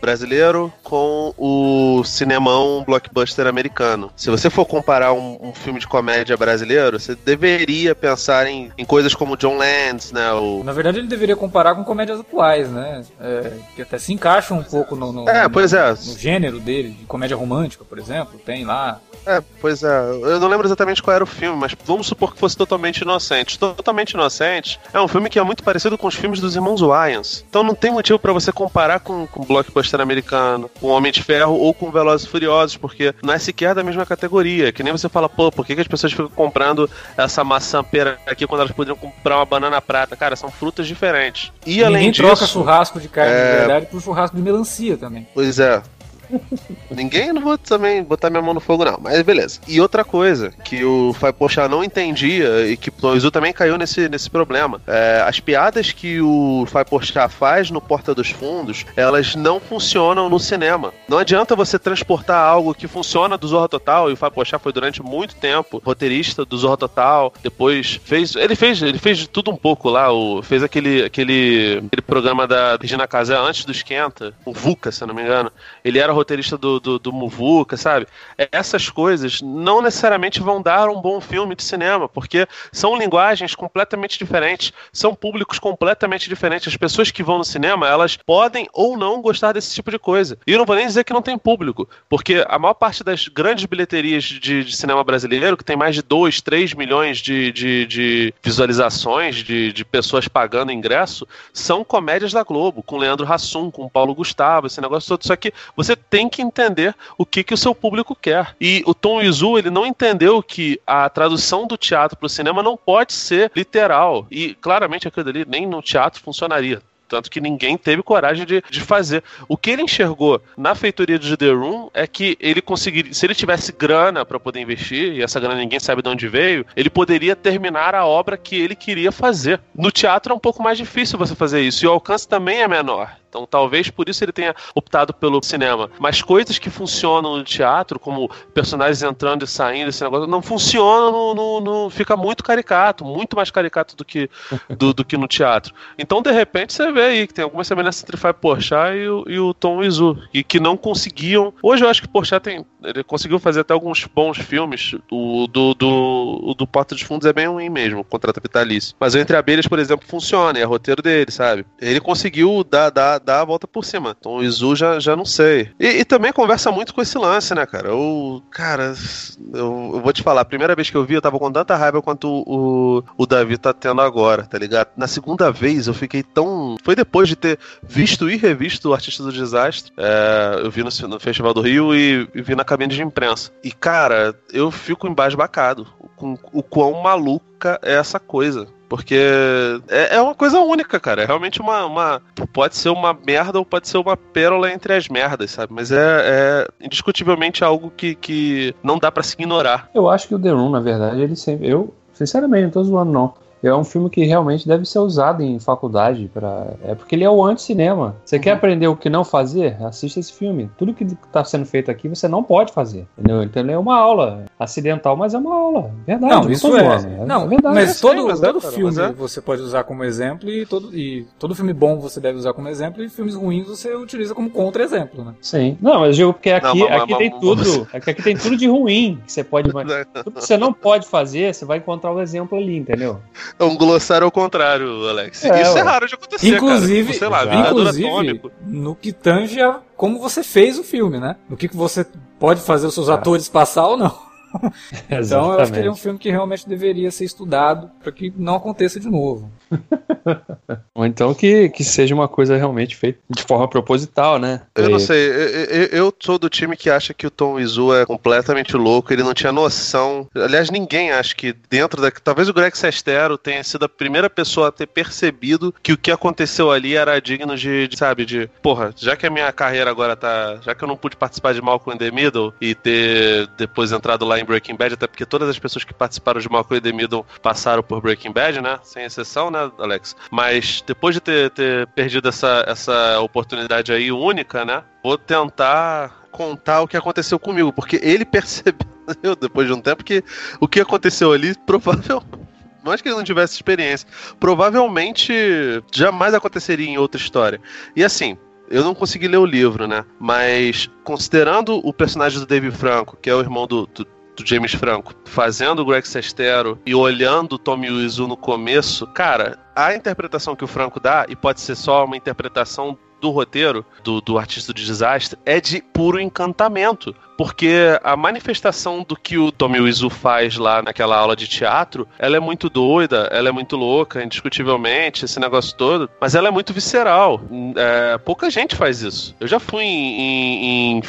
brasileiro com o cinemão blockbuster americano. Se você for comparar um, um filme de comédia brasileiro, você deveria pensar em, em coisas como John Landis, né? O... Na verdade, ele deveria comparar com comédias atuais, né? É, que até se encaixam um pouco no, no, é, pois é. no gênero dele, de comédia romântica, por exemplo. Tem lá é, pois é. Eu não lembro exatamente qual era o filme, mas vamos supor que fosse Totalmente Inocente. Totalmente Inocente é um filme que é muito parecido com os filmes dos irmãos Wayans. Então não tem motivo para você comparar com, com Blockbuster americano, com Homem de Ferro ou com Velozes e Furiosos, porque não é sequer da mesma categoria. Que nem você fala, pô, por que, que as pessoas ficam comprando essa maçã pera aqui quando elas poderiam comprar uma banana prata? Cara, são frutas diferentes. E Ninguém além disso... troca churrasco de carne é... de verdade por churrasco de melancia também. Pois é. Ninguém, não vou também botar minha mão no fogo, não. Mas beleza. E outra coisa que o Fai Pochá não entendia e que o Izu também caiu nesse, nesse problema. É, as piadas que o Fai Pochá faz no Porta dos Fundos, elas não funcionam no cinema. Não adianta você transportar algo que funciona do Zorra Total, e o Fai Pochá foi durante muito tempo roteirista do Zorra Total, depois fez... Ele fez, ele fez de tudo um pouco lá, o, fez aquele, aquele, aquele programa da Regina Casé antes do Esquenta, o VUCA, se não me engano. Ele era roteirista do, do, do Muvuca, sabe? Essas coisas não necessariamente vão dar um bom filme de cinema, porque são linguagens completamente diferentes, são públicos completamente diferentes. As pessoas que vão no cinema, elas podem ou não gostar desse tipo de coisa. E eu não vou nem dizer que não tem público, porque a maior parte das grandes bilheterias de, de cinema brasileiro, que tem mais de 2, 3 milhões de, de, de visualizações, de, de pessoas pagando ingresso, são comédias da Globo, com Leandro Hassum, com Paulo Gustavo, esse negócio todo. Só que você tem que entender o que, que o seu público quer. E o Tom Izu, ele não entendeu que a tradução do teatro para o cinema não pode ser literal. E claramente aquilo ali nem no teatro funcionaria. Tanto que ninguém teve coragem de, de fazer. O que ele enxergou na feitoria de The Room é que ele conseguiria, se ele tivesse grana para poder investir, e essa grana ninguém sabe de onde veio, ele poderia terminar a obra que ele queria fazer. No teatro é um pouco mais difícil você fazer isso, e o alcance também é menor. Então talvez por isso ele tenha optado pelo cinema. Mas coisas que funcionam no teatro, como personagens entrando e saindo, esse negócio, não funciona no, no, no fica muito caricato, muito mais caricato do que, *laughs* do, do, que no teatro. Então, de repente, você vê aí que tem alguma semelhança entre Fábio Porchat e o, e o Tom Izu. E que não conseguiam. Hoje eu acho que Porchat tem. Ele conseguiu fazer até alguns bons filmes. O do, do, o do Porta dos Fundos é bem ruim mesmo, contrato vitalício. Mas o Entre Abelhas, por exemplo, funciona, é roteiro dele, sabe? Ele conseguiu dar, dar dar a volta por cima. Então o Izu já, já não sei. E, e também conversa muito com esse lance, né, cara? Eu, cara, eu, eu, vou te falar, a primeira vez que eu vi, eu tava com tanta raiva quanto o, o, o Davi tá tendo agora, tá ligado? Na segunda vez eu fiquei tão. Foi depois de ter visto e revisto o Artista do Desastre. É, eu vi no, no, Festival do Rio e, e, vi na cabine de imprensa. E, cara, eu fico embasbacado com o quão maluca é essa coisa. Porque é, é uma coisa única, cara. É realmente uma, uma. Pode ser uma merda ou pode ser uma pérola entre as merdas, sabe? Mas é, é indiscutivelmente algo que, que não dá para se ignorar. Eu acho que o The Room, na verdade, ele sempre. Eu, sinceramente, não tô zoando, não é um filme que realmente deve ser usado em faculdade para é porque ele é o anti-cinema. Você uhum. quer aprender o que não fazer? Assista esse filme. Tudo que está sendo feito aqui você não pode fazer. Entendeu? Então ele é uma aula acidental, mas é uma aula. Verdade. Não, isso é. é. Não, é verdade. Mas todo, mas todo é, filme é. você pode usar como exemplo e todo e todo filme bom você deve usar como exemplo e filmes ruins você utiliza como contra-exemplo, né? Sim. Não, mas eu digo porque aqui, não, mas, aqui mas, tem mas, tudo, aqui tem tudo de ruim que você pode, *laughs* tudo que você não pode fazer, você vai encontrar o um exemplo ali, entendeu? É um glossário ao contrário, Alex. É, Isso é raro de acontecer, inclusive, cara. Sei lá, inclusive, no que tange a como você fez o filme, né? No que, que você pode fazer os seus é. atores passar ou não. *laughs* então eu acho que ele é um filme que realmente deveria ser estudado para que não aconteça de novo. *laughs* Ou então que, que seja uma coisa realmente feita de forma proposital, né? Eu não sei, eu, eu, eu, sou do time que acha que o Tom Izu é completamente louco, ele não tinha noção. Aliás, ninguém acha que dentro da. Talvez o Greg Sestero tenha sido a primeira pessoa a ter percebido que o que aconteceu ali era digno de, de sabe, de. Porra, já que a minha carreira agora tá. Já que eu não pude participar de Malcolm in the Middle e ter depois entrado lá em Breaking Bad, até porque todas as pessoas que participaram de Malcolm e The Middle passaram por Breaking Bad, né? Sem exceção, né, Alex? Mas depois de ter, ter perdido essa, essa oportunidade aí única, né? Vou tentar contar o que aconteceu comigo, porque ele *laughs* percebeu depois de um tempo que o que aconteceu ali provavelmente *laughs* acho que ele não tivesse experiência. Provavelmente jamais aconteceria em outra história. E assim, eu não consegui ler o livro, né? Mas considerando o personagem do Dave Franco, que é o irmão do, do, do James Franco, fazendo o Greg Sestero e olhando o Tommy Wiseau no começo, cara, a interpretação que o Franco dá, e pode ser só uma interpretação do roteiro do, do artista de desastre é de puro encantamento. Porque a manifestação do que o Tommy Wiseau faz lá naquela aula de teatro, ela é muito doida, ela é muito louca, indiscutivelmente, esse negócio todo, mas ela é muito visceral. É, pouca gente faz isso. Eu já fui em, em, em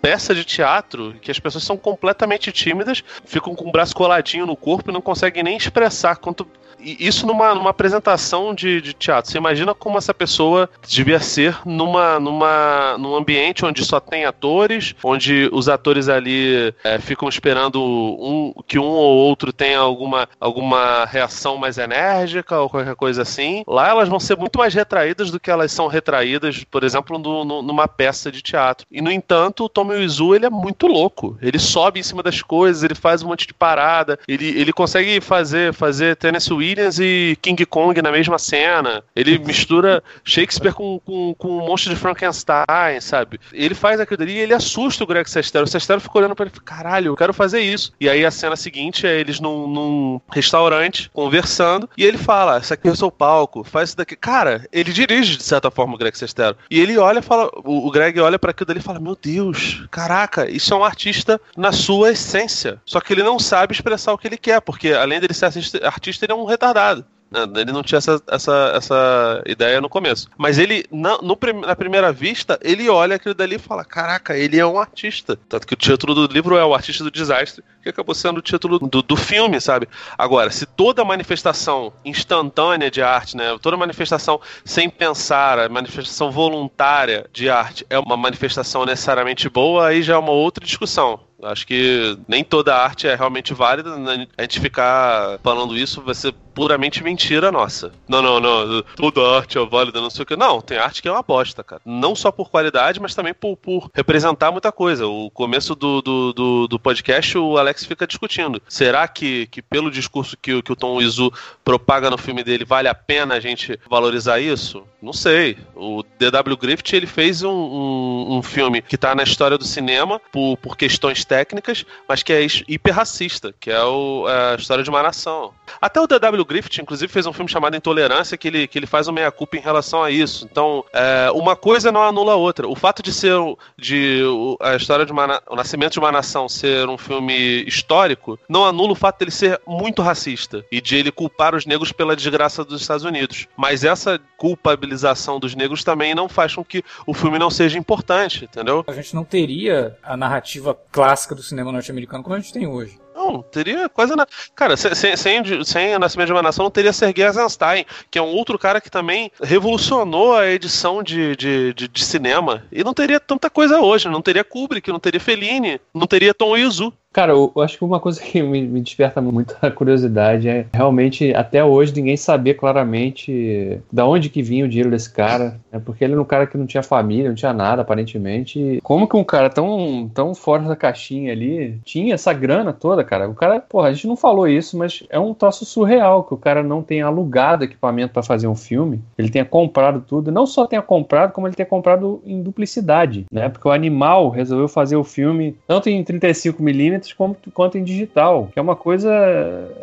peça de teatro que as pessoas são completamente tímidas, ficam com o braço coladinho no corpo e não conseguem nem expressar quanto isso numa, numa apresentação de, de, teatro. Você imagina como essa pessoa devia ser numa, numa, num ambiente onde só tem atores, onde os atores ali é, ficam esperando um, que um ou outro tenha alguma, alguma reação mais enérgica ou qualquer coisa assim. Lá elas vão ser muito mais retraídas do que elas são retraídas, por exemplo, no, no, numa peça de teatro. E, no entanto, o Tommy Wiseau, ele é muito louco. Ele sobe em cima das coisas, ele faz um monte de parada, ele, ele consegue fazer, fazer Tennessee Williams e King Kong na mesma cena. Ele mistura Shakespeare com, com, com um monstro de Frankenstein, sabe? Ele faz aquilo ali e ele assusta o Greg Sestero. O Sestero fica olhando pra ele e caralho, eu quero fazer isso. E aí a cena seguinte é eles num, num restaurante conversando e ele fala: Isso aqui é o seu palco, faz isso daqui. Cara, ele dirige de certa forma o Greg Sestero. E ele olha fala: o, o Greg olha para aquilo ali e fala: Meu Deus, caraca, isso é um artista na sua essência. Só que ele não sabe expressar o que ele quer, porque além dele ser artista, ele é um retardado. Né? Ele não tinha essa, essa, essa ideia no começo. Mas ele, na, no, na primeira vista, ele olha aquilo dali e fala: Caraca, ele é um artista. Tanto que o título do livro é O Artista do Desastre, que acabou sendo o título do, do filme, sabe? Agora, se toda manifestação instantânea de arte, né? Toda manifestação sem pensar, manifestação voluntária de arte é uma manifestação necessariamente boa, aí já é uma outra discussão. Acho que nem toda arte é realmente válida. Né? A gente ficar falando isso vai ser puramente mentira nossa. Não, não, não. Toda arte é válida, não sei o que. Não, tem arte que é uma bosta, cara. Não só por qualidade, mas também por, por representar muita coisa. O começo do, do, do, do, podcast, o Alex fica discutindo. Será que, que pelo discurso que, que o Tom Izu propaga no filme dele, vale a pena a gente valorizar isso? Não sei. O D.W. Griffith, ele fez um, um, um filme que tá na história do cinema por, por questões técnicas, mas que é hiper racista, que é, o, é a história de uma nação. Até o D.W. Griffith, inclusive, fez um filme chamado Intolerância, que ele, que ele faz uma meia-culpa em relação a isso. Então, é, uma coisa não anula a outra. O fato de ser de a história de uma, o nascimento de uma nação ser um filme histórico não anula o fato dele ser muito racista e de ele culpar os negros pela desgraça dos Estados Unidos. Mas essa culpabilização dos negros também não faz com que o filme não seja importante, entendeu? A gente não teria a narrativa clássica clássica do cinema norte-americano como a gente tem hoje. Não, teria coisa na. Cara, sem, sem, sem a Nascimento de uma Nação não teria Sergei Eisenstein, que é um outro cara que também revolucionou a edição de, de, de, de cinema. E não teria tanta coisa hoje. Não teria Kubrick, não teria Fellini, não teria Tom Izu. Cara, eu acho que uma coisa *laughs* que me, me desperta muita curiosidade é realmente até hoje ninguém saber claramente da onde que vinha o dinheiro desse cara. É porque ele era um cara que não tinha família, não tinha nada, aparentemente. Como que um cara tão, tão fora da caixinha ali tinha essa grana toda, cara? O cara, porra, a gente não falou isso, mas é um troço surreal que o cara não tenha alugado equipamento para fazer um filme. Ele tenha comprado tudo. Não só tenha comprado, como ele tenha comprado em duplicidade, né? Porque o animal resolveu fazer o filme tanto em 35mm quanto, quanto em digital, que é uma coisa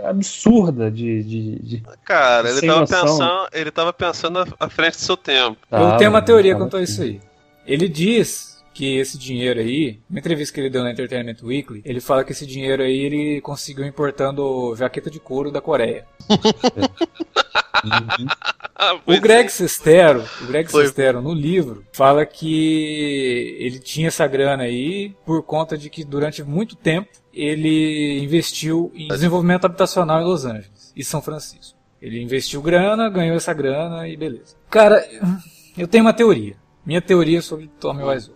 absurda de. de, de Cara, ele tava, pensando, ele tava pensando à frente do seu tempo. Eu tenho uma teoria quanto a isso aí. Ele diz que esse dinheiro aí, uma entrevista que ele deu na Entertainment Weekly, ele fala que esse dinheiro aí ele conseguiu importando jaqueta de couro da Coreia. Uhum. *laughs* o Greg Sestero, o Greg Foi. Sestero no livro fala que ele tinha essa grana aí por conta de que durante muito tempo ele investiu em desenvolvimento habitacional em Los Angeles e São Francisco. Ele investiu grana, ganhou essa grana e beleza. Cara, eu tenho uma teoria. Minha teoria sobre Tommy Wiseau.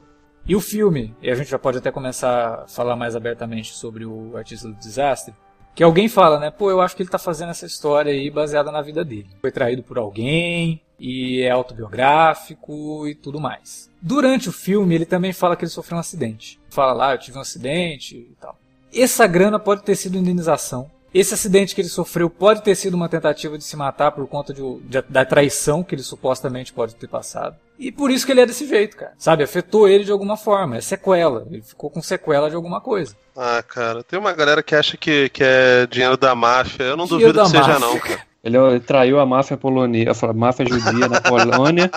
E o filme, e a gente já pode até começar a falar mais abertamente sobre o Artista do Desastre, que alguém fala, né? Pô, eu acho que ele tá fazendo essa história aí baseada na vida dele. Foi traído por alguém e é autobiográfico e tudo mais. Durante o filme, ele também fala que ele sofreu um acidente. Fala lá, eu tive um acidente e tal. Essa grana pode ter sido indenização. Esse acidente que ele sofreu pode ter sido uma tentativa de se matar por conta de, de, da traição que ele supostamente pode ter passado. E por isso que ele é desse jeito, cara. Sabe? Afetou ele de alguma forma. É sequela. Ele ficou com sequela de alguma coisa. Ah, cara, tem uma galera que acha que, que é dinheiro da máfia. Eu não dinheiro duvido que seja, máfia. não, cara. Ele, ele traiu a máfia polonesa, a máfia judia na Polônia.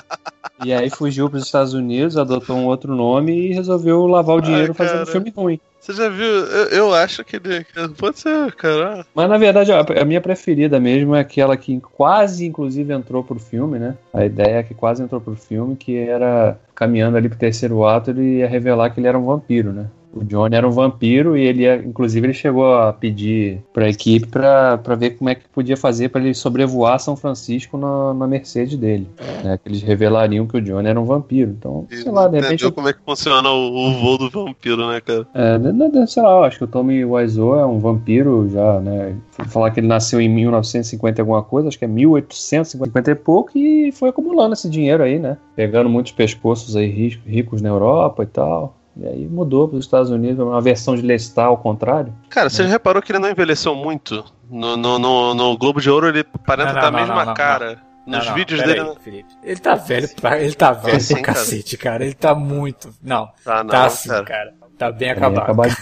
e aí fugiu para os Estados Unidos, adotou um outro nome e resolveu lavar o dinheiro Ai, fazendo um filme ruim. Você já viu? Eu, eu acho que ele. Pode ser, cara. Mas na verdade, a, minha preferida mesmo é aquela que quase, inclusive, entrou pro filme, né? A ideia é que quase entrou pro filme, que era caminhando ali pro terceiro ato, ele ia revelar que ele era um vampiro, né? O Johnny era um vampiro e ele, inclusive, ele chegou a pedir para a equipe para ver como é que podia fazer para ele sobrevoar São Francisco na, na Mercedes dele. Né? Que eles revelariam que o Johnny era um vampiro. Então, sei lá, de repente. como é que funciona o, o voo do vampiro, né, cara? É, sei lá, acho que o Tommy Wiseau é um vampiro já, né? Falar que ele nasceu em 1950 e alguma coisa, acho que é 1850 e pouco, e foi acumulando esse dinheiro aí, né? Pegando muitos pescoços aí ricos na Europa e tal. E aí mudou para os Estados Unidos, uma versão de Lestat ao contrário. Cara, você já reparou que ele não envelheceu muito? No, no, no, no Globo de Ouro ele aparenta estar a mesma não, cara. Não, Nos vídeos dele. Aí, Felipe. Ele tá velho ele tá velho assim, pra cacete, cara. cara. Ele tá muito. Não. Tá, não, tá assim, cara. cara. Tá bem tá acabado.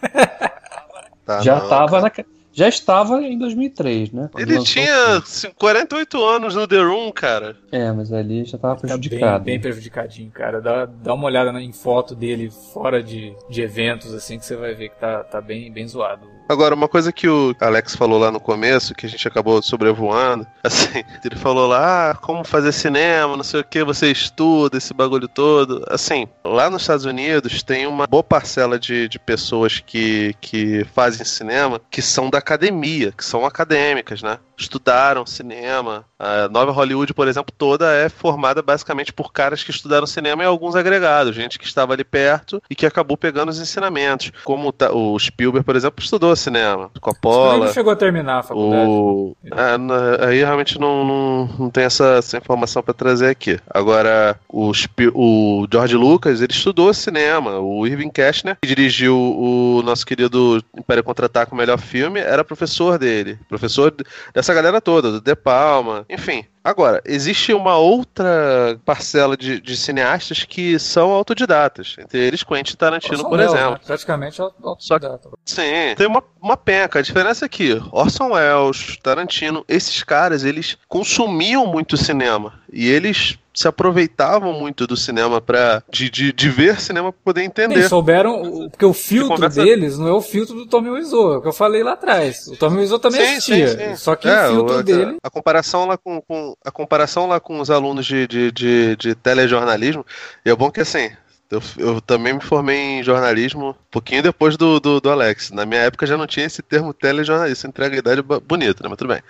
*laughs* tá Já não, tava cara. na já estava em 2003, né? Ele tinha 48 anos no The Room, cara. É, mas ali já estava prejudicado. Tá bem, bem, prejudicadinho, cara. Dá, dá uma olhada em foto dele fora de, de eventos, assim, que você vai ver que tá, tá bem, bem zoado Agora, uma coisa que o Alex falou lá no começo, que a gente acabou sobrevoando, *laughs* assim, ele falou lá, ah, como fazer cinema, não sei o que, você estuda esse bagulho todo. Assim, lá nos Estados Unidos tem uma boa parcela de, de pessoas que, que fazem cinema que são da academia, que são acadêmicas, né? Estudaram cinema. A Nova Hollywood, por exemplo, toda é formada basicamente por caras que estudaram cinema e alguns agregados, gente que estava ali perto e que acabou pegando os ensinamentos. Como o Spielberg, por exemplo, estudou cinema. Coppola. Ele chegou a terminar a faculdade. O... É, aí realmente não, não, não tem essa, essa informação para trazer aqui. Agora, o, o George Lucas, ele estudou cinema. O Irving Kestner, que dirigiu o nosso querido Império Contra-Ataque, o melhor filme, era professor dele. Professor dessa galera toda, do De Palma. Enfim, Agora, existe uma outra parcela de, de, cineastas que são autodidatas. Entre eles, Quentin Tarantino, Orson por Welles, exemplo. Né? Praticamente autodidata. Só, sim, tem uma, uma penca. A diferença é que Orson Welles, Tarantino, esses caras, eles consumiam muito cinema. E eles se aproveitavam muito do cinema para de, de, de, ver cinema para poder entender. Eles souberam, porque o filtro conversa... deles não é o filtro do Tommy Wiseau, é o que eu falei lá atrás. O Tommy Wiseau também sim, assistia, sim, sim. só que é, o filtro a, dele... A comparação lá com, com, a comparação lá com os alunos de, de, de, de telejornalismo, é bom que assim, eu, eu, também me formei em jornalismo um pouquinho depois do, do, do, Alex. Na minha época já não tinha esse termo telejornalista, entrega a idade bonita, né? Mas tudo bem.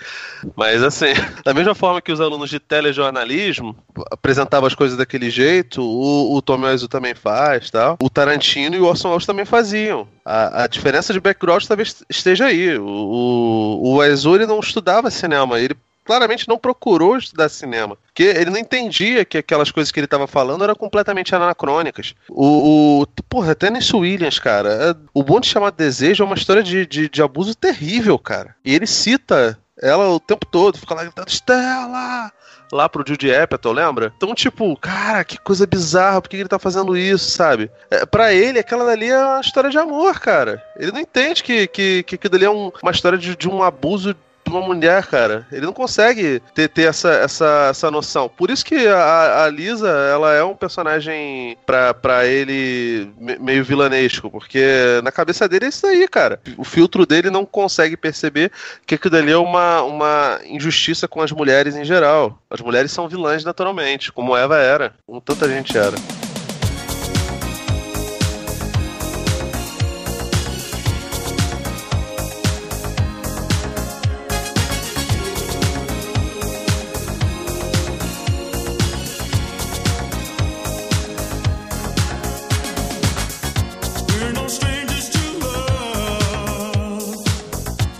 Mas assim, *laughs* da mesma forma que os alunos de telejornalismo apresentavam as coisas daquele jeito, o, o Tom Wiseau também faz, tal. O Tarantino e o Orson Welles também faziam. A, a diferença de background talvez esteja aí. O, o, o Wiseau, ele não estudava cinema, ele claramente não procurou estudar cinema. Porque ele não entendia que aquelas coisas que ele estava falando eram completamente anacrônicas. O, o porra, Tennessee Williams, cara, é, o Bonde Chamado Desejo é uma história de, de, de abuso terrível, cara. E ele cita ela o tempo todo, fica lá gritando, Stella! lá pro Judy Apatow, lembra? Então, tipo, cara, que coisa bizarra, por que ele tá fazendo isso, sabe? É, pra ele, aquela dali é uma história de amor, cara. Ele não entende que, que, que aquilo dali é um, uma história de, de um abuso uma mulher, cara. Ele não consegue ter, ter essa, essa, essa noção. Por isso que a, a Lisa, ela é um personagem pra, pra ele meio vilanesco, porque na cabeça dele é isso aí, cara. O filtro dele não consegue perceber que aquilo ali é uma, uma injustiça com as mulheres em geral. As mulheres são vilãs naturalmente, como Eva era, como tanta gente era.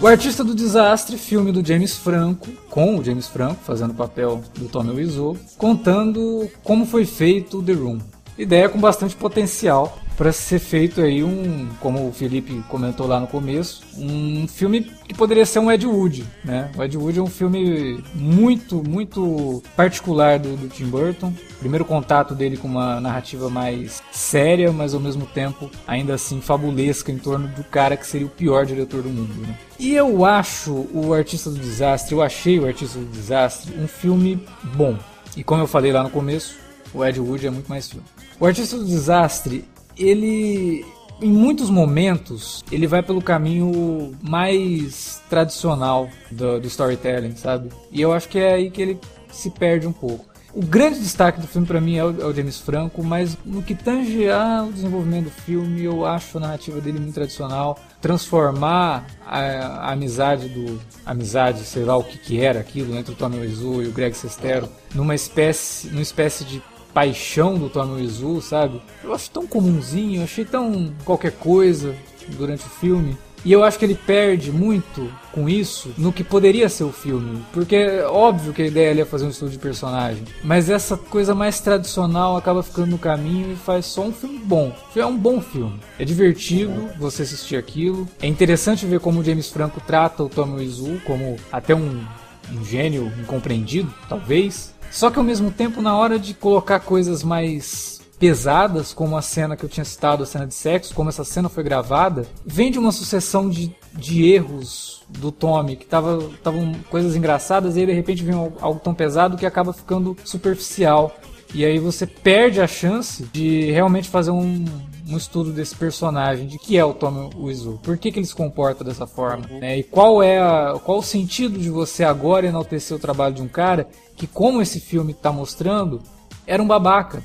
O Artista do Desastre, filme do James Franco, com o James Franco fazendo o papel do Tommy Wiseau, contando como foi feito The Room. Ideia com bastante potencial para ser feito aí um, como o Felipe comentou lá no começo, um filme que poderia ser um Ed Wood, né? O Ed Wood é um filme muito, muito particular do, do Tim Burton. Primeiro contato dele com uma narrativa mais séria, mas ao mesmo tempo ainda assim fabulesca em torno do cara que seria o pior diretor do mundo. Né? E eu acho o Artista do Desastre, eu achei o Artista do Desastre um filme bom. E como eu falei lá no começo, o Ed Wood é muito mais filme. O Artista do Desastre ele em muitos momentos ele vai pelo caminho mais tradicional do, do, storytelling, sabe? E eu acho que é aí que ele se perde um pouco. O grande destaque do filme para mim é o, é o, James Franco, mas no que tange ao desenvolvimento do filme, eu acho a narrativa dele muito tradicional. Transformar a, a amizade do. amizade, sei lá o que, que era aquilo, entre o Tommy Wiseau e o Greg Sestero, numa espécie, numa espécie de paixão do Tommy Wiseau, sabe? Eu acho tão comumzinho, eu achei tão qualquer coisa durante o filme. E eu acho que ele perde muito com isso no que poderia ser o filme. Porque é óbvio que a ideia ali é fazer um estudo de personagem. Mas essa coisa mais tradicional acaba ficando no caminho e faz só um filme bom. É um bom filme. É divertido você assistir aquilo. É interessante ver como o James Franco trata o Tommy Wiseau como até um, um gênio incompreendido, talvez. Só que ao mesmo tempo, na hora de colocar coisas mais pesadas, como a cena que eu tinha citado, a cena de sexo, como essa cena foi gravada, vem de uma sucessão de, de erros do Tommy, que estavam coisas engraçadas, e aí de repente vem algo tão pesado que acaba ficando superficial. E aí você perde a chance de realmente fazer um, um estudo desse personagem, de que é o Tommy Wiseau, por que, que ele se comporta dessa forma, né? E qual é a, qual o sentido de você agora enaltecer o trabalho de um cara que, como esse filme está mostrando, era um babaca.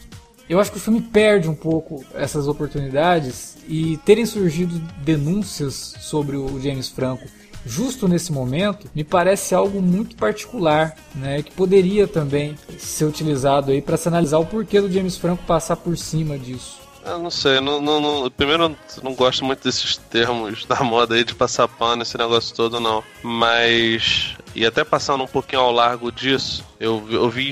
Eu acho que o filme perde um pouco essas oportunidades e terem surgido denúncias sobre o James Franco justo nesse momento me parece algo muito particular, né, que poderia também ser utilizado aí para se analisar o porquê do James Franco passar por cima disso. Eu não sei, não, não, não, primeiro não gosto muito desses termos *laughs* da moda aí de passar pano, esse negócio todo, não. Mas, e até passando um pouquinho ao largo disso, eu, eu vi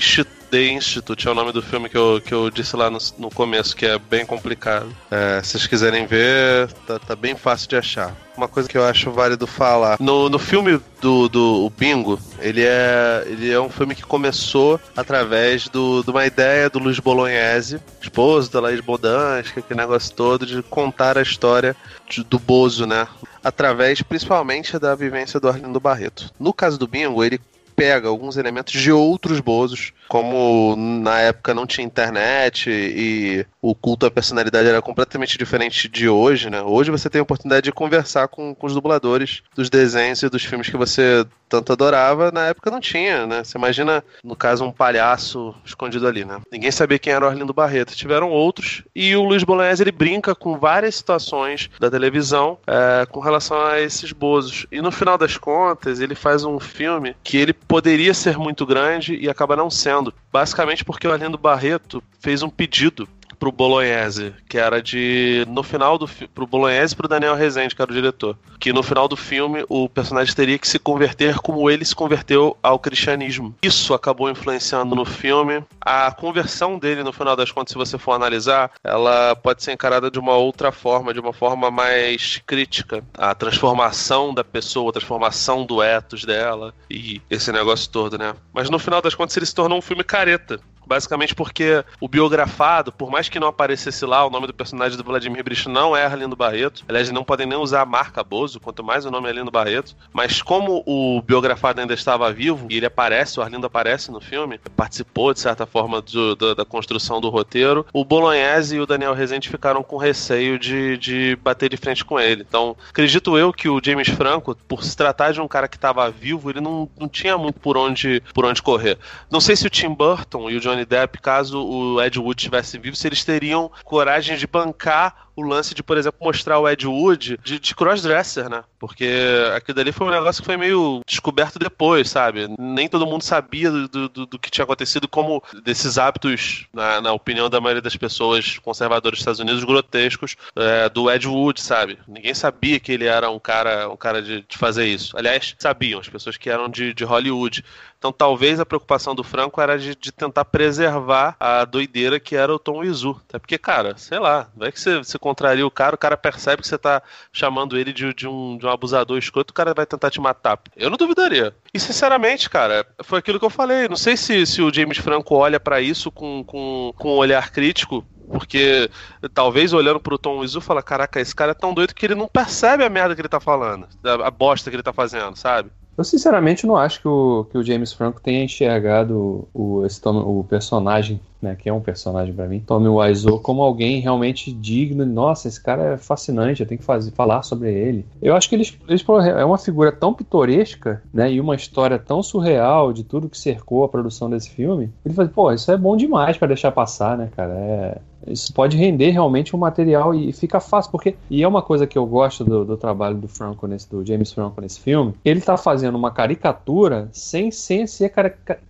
The Institute é o nome do filme que eu, que eu disse lá no, no começo, que é bem complicado. É, se vocês quiserem ver, tá, tá, bem fácil de achar. Uma coisa que eu acho válido falar. No, no filme do, do Bingo, ele é, ele é um filme que começou através do, de uma ideia do Luiz Bolognese, esposo da Laís Bodansky, aquele negócio todo, de contar a história de, do Bozo, né? Através principalmente da vivência do Arlindo Barreto. No caso do Bingo, ele pega alguns elementos de outros bozos, como na época não tinha internet e o culto à personalidade era completamente diferente de hoje, né? Hoje você tem a oportunidade de conversar com, com os dubladores dos desenhos e dos filmes que você tanto adorava, na época não tinha, né? Você imagina, no caso, um palhaço escondido ali, né? Ninguém sabia quem era o Arlindo Barreto. Tiveram outros, e o Luiz Bolognese, ele brinca com várias situações da televisão é, com relação a esses bozos. E no final das contas, ele faz um filme que ele poderia ser muito grande e acaba não sendo. Basicamente porque o Arlindo Barreto fez um pedido pro Bolognese, que era de. No final do pro Bolognese e pro Daniel Rezende, que era o diretor. Que no final do filme o personagem teria que se converter como ele se converteu ao cristianismo. Isso acabou influenciando no filme. A conversão dele, no final das contas, se você for analisar, ela pode ser encarada de uma outra forma, de uma forma mais crítica. A transformação da pessoa, a transformação do ethos dela e esse negócio todo, né? Mas no final das contas ele se tornou um filme careta. Basicamente porque o biografado, por mais que não aparecesse lá, o nome do personagem do Vladimir Brich não é Arlindo Barreto. Aliás, não podem nem usar a marca Bozo, quanto mais o nome é Arlindo Barreto. Mas como o biografado ainda estava vivo, e ele aparece, o Arlindo aparece no filme, participou, de certa forma, do, do, da construção do roteiro, o Bolognese e o Daniel Rezende ficaram com receio de, de bater de frente com ele. Então, acredito eu que o James Franco, por se tratar de um cara que estava vivo, ele não, não tinha muito por onde, por onde correr. Não sei se o Tim Burton e o Johnny Johnny Depp, caso o Ed Wood estivesse vivo, se eles teriam coragem de bancar o lance de, por exemplo, mostrar o Ed Wood de, de crossdresser, né? Porque aquilo dali foi um negócio que foi meio descoberto depois, sabe? Nem todo mundo sabia do, do, do que tinha acontecido, como desses hábitos, na, na, opinião da maioria das pessoas conservadoras dos Estados Unidos, grotescos, é, do Ed Wood, sabe? Ninguém sabia que ele era um cara, um cara de, de fazer isso. Aliás, sabiam, as pessoas que eram de, de Hollywood. Então talvez a preocupação do Franco era de, de, tentar preservar a doideira que era o Tom Izu. Até porque, cara, sei lá, não é que você, você contraria o cara, o cara percebe que você tá chamando ele de, de, um, de um abusador escroto, o cara vai tentar te matar. Eu não duvidaria. E sinceramente, cara, foi aquilo que eu falei. Não sei se, se o James Franco olha para isso com, com, com um olhar crítico, porque talvez olhando pro Tom Izu fala, caraca, esse cara é tão doido que ele não percebe a merda que ele tá falando, a bosta que ele tá fazendo, sabe? Eu sinceramente não acho que o, que o James Franco tenha enxergado o, esse, o personagem, né, que é um personagem para mim, Tommy Wiseau, como alguém realmente digno. Nossa, esse cara é fascinante, eu tenho que fazer, falar sobre ele. Eu acho que eles, eles é uma figura tão pitoresca, né, e uma história tão surreal de tudo que cercou a produção desse filme. Ele fala, pô, isso é bom demais para deixar passar, né, cara? É, isso pode render realmente um material e fica fácil, porque. E é uma coisa que eu gosto do, do trabalho do Franco nesse, do James Franco nesse filme. Ele tá fazendo uma caricatura sem, sem ser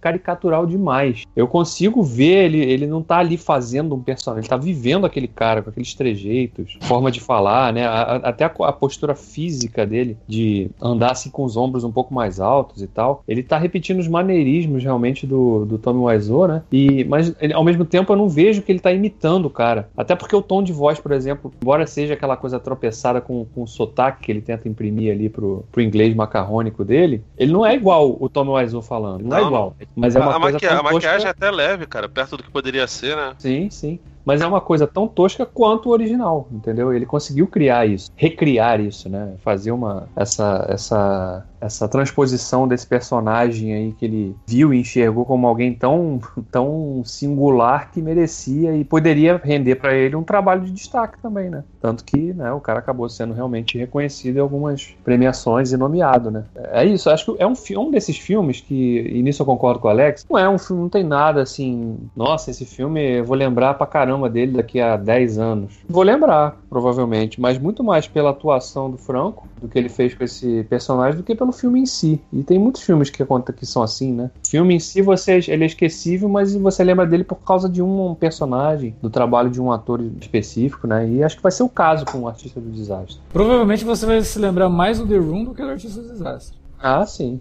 caricatural demais. Eu consigo ver ele, ele não tá ali fazendo um personagem, ele tá vivendo aquele cara com aqueles trejeitos, forma de falar, né? A, até a, a, postura física dele, de andar assim com os ombros um pouco mais altos e tal. Ele tá repetindo os maneirismos realmente do, do Tommy Wiseau, né? E, mas ele, ao mesmo tempo eu não vejo que ele tá imitando do cara. Até porque o tom de voz, por exemplo, embora seja aquela coisa tropeçada com, com o sotaque que ele tenta imprimir ali pro, pro inglês macarrônico dele, ele não é igual o Tommy Wiseau falando. Não, é não, é igual. Mas é uma a, coisa a maquiagem é até leve, cara, perto do que poderia ser, né? Sim, sim mas é uma coisa tão tosca quanto o original, entendeu? Ele conseguiu criar isso, recriar isso, né? Fazer uma essa essa essa transposição desse personagem aí que ele viu e enxergou como alguém tão *laughs* tão singular que merecia e poderia render para ele um trabalho de destaque também, né? Tanto que, né, o cara acabou sendo realmente reconhecido em algumas premiações e nomeado, né? É isso, acho que é um, um desses filmes que, e nisso eu concordo com o Alex, não é um filme, não tem nada assim, nossa, esse filme eu vou lembrar pra caramba caramba dele daqui a 10 anos. Vou lembrar, provavelmente, mas muito mais pela atuação do Franco, do que ele fez com esse personagem, do que pelo filme em si. E tem muitos filmes que, que são assim, né? O filme em si, você, ele é esquecível, mas você lembra dele por causa de um personagem, do trabalho de um ator específico, né? E acho que vai ser o caso com o Artista do Desastre. Provavelmente você vai se lembrar mais do The Room do que do Artista do Desastre. Ah, sim.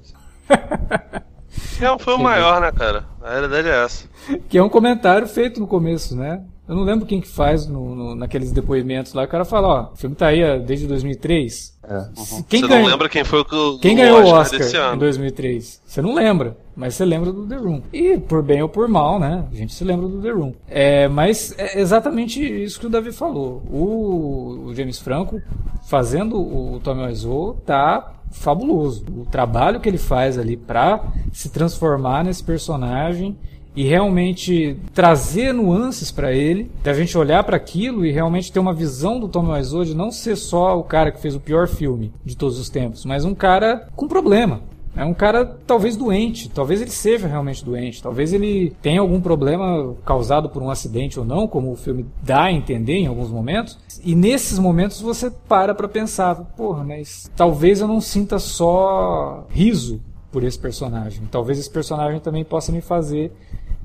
Não, foi o maior, né, cara? A realidade é essa. *laughs* Que é um comentário feito no começo, né? Eu não lembro quem que faz no, no, naqueles depoimentos lá. O cara fala, ó, o filme tá aí desde 2003. É. Uhum. Quem você ganhou, não lembra quem foi o Quem ganhou o Oscar, Oscar em 2003? Você não lembra, mas você lembra do The Room. E por bem ou por mal, né? A gente se lembra do The Room. É, mas é exatamente isso que o Davi falou. O, o James Franco fazendo o Tommy Wiseau tá fabuloso. O trabalho que ele faz ali para se transformar nesse personagem e realmente trazer nuances para ele, da gente olhar para aquilo e realmente ter uma visão do Tommy Wiseau de não ser só o cara que fez o pior filme de todos os tempos, mas um cara com problema. É um cara talvez doente, talvez ele seja realmente doente, talvez ele tenha algum problema causado por um acidente ou não, como o filme dá a entender em alguns momentos. E nesses momentos você para para pensar, porra, mas talvez eu não sinta só riso por esse personagem. Talvez esse personagem também possa me fazer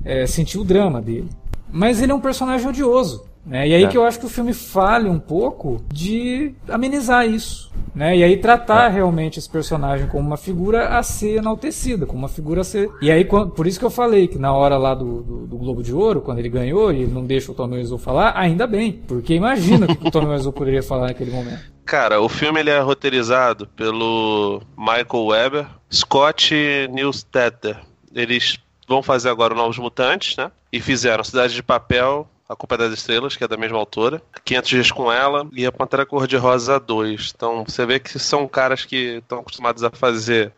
é, sentir o drama dele. Mas ele é um personagem odioso. Né? E aí é. que eu acho que o filme falha um pouco de amenizar isso. Né? E aí tratar é. realmente esse personagem como uma figura a ser enaltecida, como uma figura a ser. E aí, por isso que eu falei que na hora lá do, do, do Globo de Ouro, quando ele ganhou e ele não deixa o Tommy Wiseau falar, ainda bem. Porque imagina o que o Tommy Wiseau poderia falar naquele momento. Cara, o filme ele é roteirizado pelo Michael Weber, Scott Newstetter. Eles vão fazer agora Novos Mutantes, né? E fizeram Cidade de Papel, A Culpa é das Estrelas, que é da mesma autora, 500 Dias com Ela e A Pantera Cor-de-Rosa 2. Então você vê que são caras que estão acostumados a fazer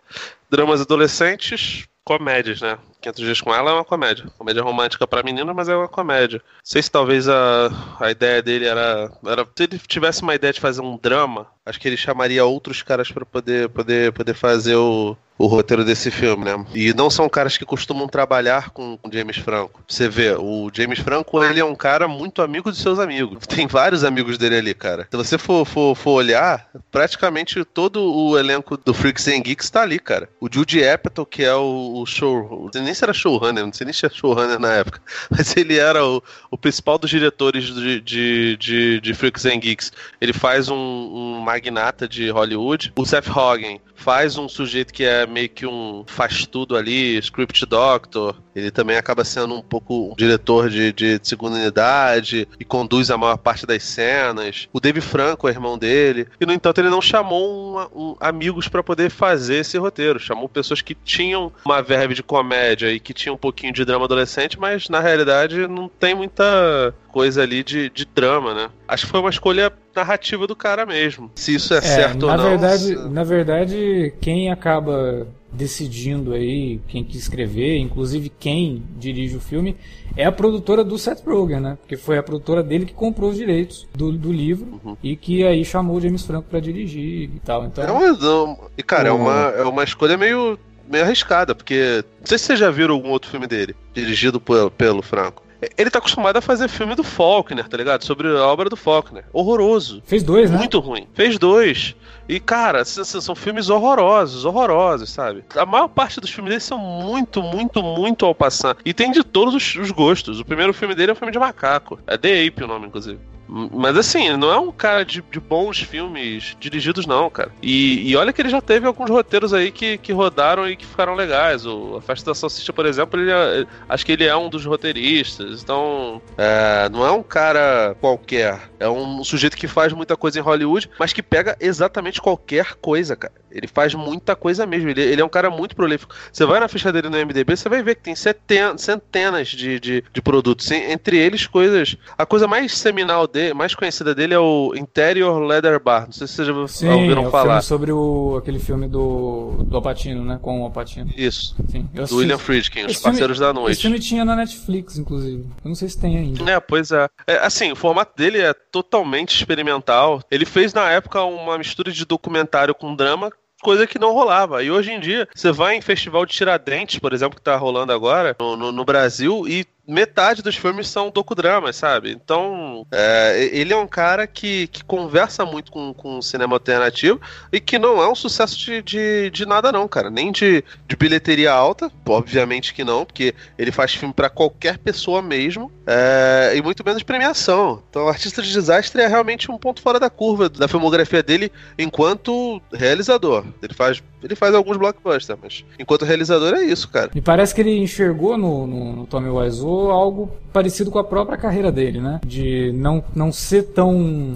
dramas adolescentes, comédias, né? 500 Dias com Ela é uma comédia. Comédia romântica para menina, mas é uma comédia. Não sei se talvez a, a ideia dele era, era. Se ele tivesse uma ideia de fazer um drama, acho que ele chamaria outros caras para poder, poder, poder fazer o, o roteiro desse filme, né? E não são caras que costumam trabalhar com o James Franco. Você vê, o James Franco, ele é um cara muito amigo de seus amigos. *laughs* Tem vários amigos dele ali, cara. Se você for, for, for olhar, praticamente todo o elenco do Freaks and Geeks tá ali, cara. O Judy Apatow, que é o, o show... Nem se era showrunner, não sei nem se era showrunner na época, *laughs* mas ele era o, o principal dos diretores de, de, de, de Freaks and Geeks. Ele faz um, um magnata de Hollywood. O Seth Rogen faz um sujeito que é meio que um faz tudo ali, script doctor. Ele também acaba sendo um pouco um diretor de, de segunda unidade e conduz a maior parte das cenas. O Dave Franco é irmão dele. E, no entanto, ele não chamou um, um, amigos para poder fazer esse roteiro. Chamou pessoas que tinham uma verve de comédia e que tinham um pouquinho de drama adolescente, mas na realidade não tem muita coisa ali de, de drama, né? Acho que foi uma escolha narrativa do cara mesmo. Se isso é, é certo ou não. Verdade, Na verdade, quem acaba decidindo aí quem que escrever, inclusive quem dirige o filme, é a produtora do Seth Rogen, né? Porque foi a produtora dele que comprou os direitos do, do livro uhum. e que aí chamou o James Franco para dirigir e tal. Então, é uma, e cara, o... é, uma, é uma escolha meio, meio arriscada, porque não sei se vocês já viram algum outro filme dele, dirigido pelo, pelo Franco. Ele tá acostumado a fazer filme do Faulkner, tá ligado? Sobre a obra do Faulkner. Horroroso. Fez dois, né? Muito ruim. Fez dois. E, cara, são filmes horrorosos, horrorosos, sabe? A maior parte dos filmes dele são muito, muito, muito ao passar. E tem de todos os, gostos. O primeiro filme dele é um filme de macaco. É The Ape o nome, inclusive. Mas assim, ele não é um cara de, de bons filmes dirigidos, não, cara. E, e, olha que ele já teve alguns roteiros aí que, que rodaram e que ficaram legais. O, a Festa da Salsicha, por exemplo, ele é, acho que ele é um dos roteiristas. Então, é, não é um cara qualquer. É um sujeito que faz muita coisa em Hollywood, mas que pega exatamente qualquer coisa, cara. Ele faz muita coisa mesmo. Ele, ele é um cara muito prolífico. Você vai na ficha dele no MDB, você vai ver que tem centenas, de, de, de produtos. Entre eles, coisas. A coisa mais seminal dele, mais conhecida dele é o Interior Leather Bar. Não sei se vocês já Sim, ouviram é falar. sobre o, aquele filme do, do Alpatino, né? Com o Alpatino. Isso. Sim, do William Friedkin, Os Parceiros filme, da Noite. Esse filme tinha na Netflix, inclusive. Eu não sei se tem ainda. É, pois é. é. Assim, o formato dele é totalmente experimental. Ele fez na época uma mistura de documentário com drama coisa que não rolava. E hoje em dia, você vai em festival de Tiradentes, por exemplo, que tá rolando agora no, no, no Brasil, e metade dos filmes são docudramas, sabe? Então, é, ele é um cara que, que conversa muito com, com o cinema alternativo e que não é um sucesso de, de, de nada, não, cara. Nem de, de bilheteria alta, obviamente que não, porque ele faz filme para qualquer pessoa mesmo, é, e muito menos premiação. Então, Artista de Desastre é realmente um ponto fora da curva da filmografia dele enquanto realizador. Ele faz, ele faz alguns blockbusters, mas enquanto realizador é isso, cara. Me parece que ele enxergou no, no, no Tommy Wiseau algo parecido com a própria carreira dele, né? De não, não ser tão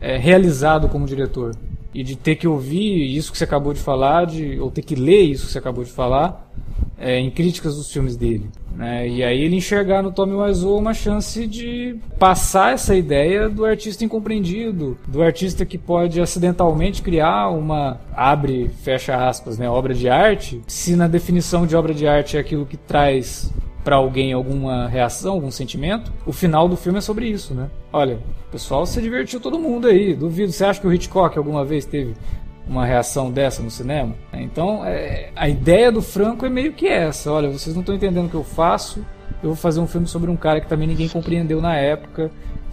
é, realizado como diretor. E de ter que ouvir isso que você acabou de falar, de, ou ter que ler isso que você acabou de falar, é, em críticas dos filmes dele. Né? E aí ele enxergar no Tommy Wiseau uma chance de passar essa ideia do artista incompreendido, do artista que pode acidentalmente criar uma abre, fecha aspas, né, obra de arte, se na definição de obra de arte é aquilo que traz para alguém alguma reação, algum sentimento, o final do filme é sobre isso, né? Olha, o pessoal se divertiu todo mundo aí, duvido. Você acha que o Hitchcock alguma vez teve uma reação dessa no cinema? Então, é, a ideia do Franco é meio que essa. Olha, vocês não estão entendendo o que eu faço, eu vou fazer um filme sobre um cara que também ninguém compreendeu na época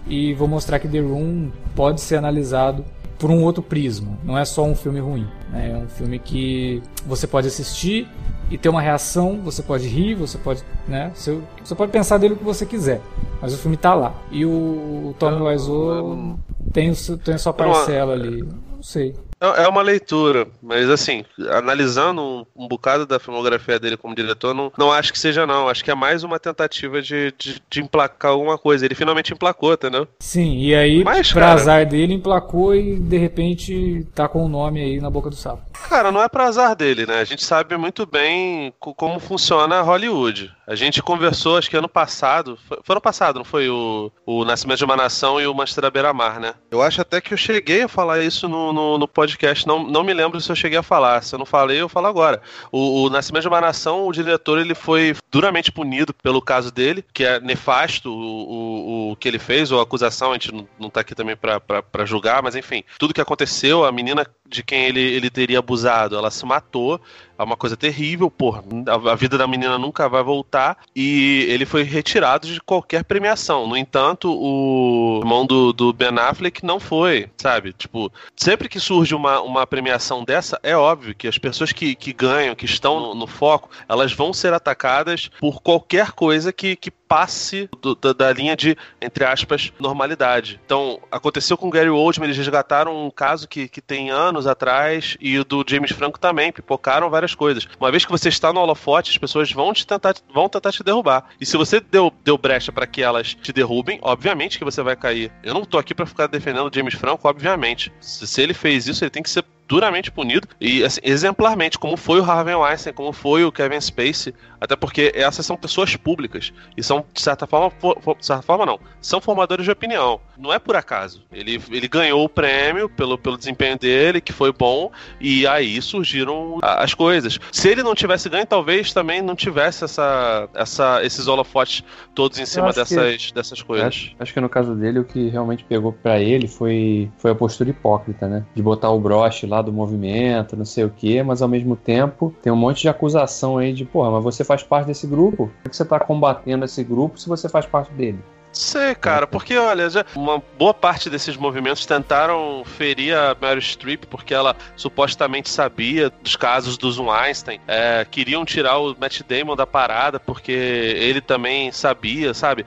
e vou mostrar que The Room pode ser analisado por um outro prisma. Não é só um filme ruim. Né? É um filme que você pode assistir e ter uma reação, você pode rir, você pode, né, você, você pode pensar dele o que você quiser, mas o filme está lá. E o, o Tommy Wiseau tem, o, tem a sua parcela ali, não sei. É, é uma leitura, mas assim, analisando um, um, bocado da filmografia dele como diretor, não, não acho que seja não. Acho que é mais uma tentativa de, de, de emplacar alguma coisa. Ele finalmente emplacou, entendeu? Sim, e aí, mas, pra cara, azar dele, emplacou e de repente tá com o nome aí na boca do sapo. Cara, não é pra azar dele, né? A gente sabe muito bem como funciona Hollywood. A gente conversou, acho que ano passado. Foi, foi ano passado, não foi? O, o Nascimento de uma Nação e o Manchester Beira-Mar, né? Eu acho até que eu cheguei a falar isso no, no, no, podcast. Não, não me lembro se eu cheguei a falar. Se eu não falei, eu falo agora. O, o Nascimento de uma Nação, o diretor, ele foi duramente punido pelo caso dele, que é nefasto o, o, o que ele fez, ou a acusação. A gente não, não tá aqui também para julgar, mas enfim. Tudo que aconteceu, a menina de quem ele, ele teria abusado, ela se matou. É uma coisa terrível, porra, a, vida da menina nunca vai voltar, e ele foi retirado de qualquer premiação. No entanto, o irmão do, do Ben Affleck não foi, sabe? Tipo, sempre que surge uma, uma premiação dessa, é óbvio que as pessoas que, que ganham, que estão no, no foco, elas vão ser atacadas por qualquer coisa que, que passe do, da, da, linha de, entre aspas, normalidade. Então, aconteceu com o Gary Oldman, eles resgataram um caso que, que tem anos atrás, e do James Franco também, pipocaram várias coisas. Uma vez que você está no holofote, as pessoas vão te tentar, vão tentar te derrubar. E se você deu, deu brecha para que elas te derrubem, obviamente que você vai cair. Eu não tô aqui para ficar defendendo o James Franco, obviamente. Se, se ele fez isso, ele tem que ser duramente punido e assim, exemplarmente, como foi o Harvey Weinstein, como foi o Kevin Spacey, até porque essas são pessoas públicas e são, de certa forma, for, de certa forma não, são formadores de opinião. Não é por acaso. Ele, ele ganhou o prêmio pelo, pelo desempenho dele, que foi bom, e aí surgiram as coisas. Se ele não tivesse ganho, talvez também não tivesse essa, essa, esses holofotes todos em cima dessas, que, dessas coisas. Acho, acho, que no caso dele, o que realmente pegou para ele foi, foi a postura hipócrita, né? De botar o broche lá lá do movimento, não sei o quê, mas ao mesmo tempo tem um monte de acusação aí de, porra, mas você faz parte desse grupo? Por que você tá combatendo esse grupo se você faz parte dele? Sei, cara, porque olha, já uma boa parte desses movimentos tentaram ferir a Mary Streep porque ela supostamente sabia dos casos do Weinstein. É, queriam tirar o Matt Damon da parada porque ele também sabia, sabe?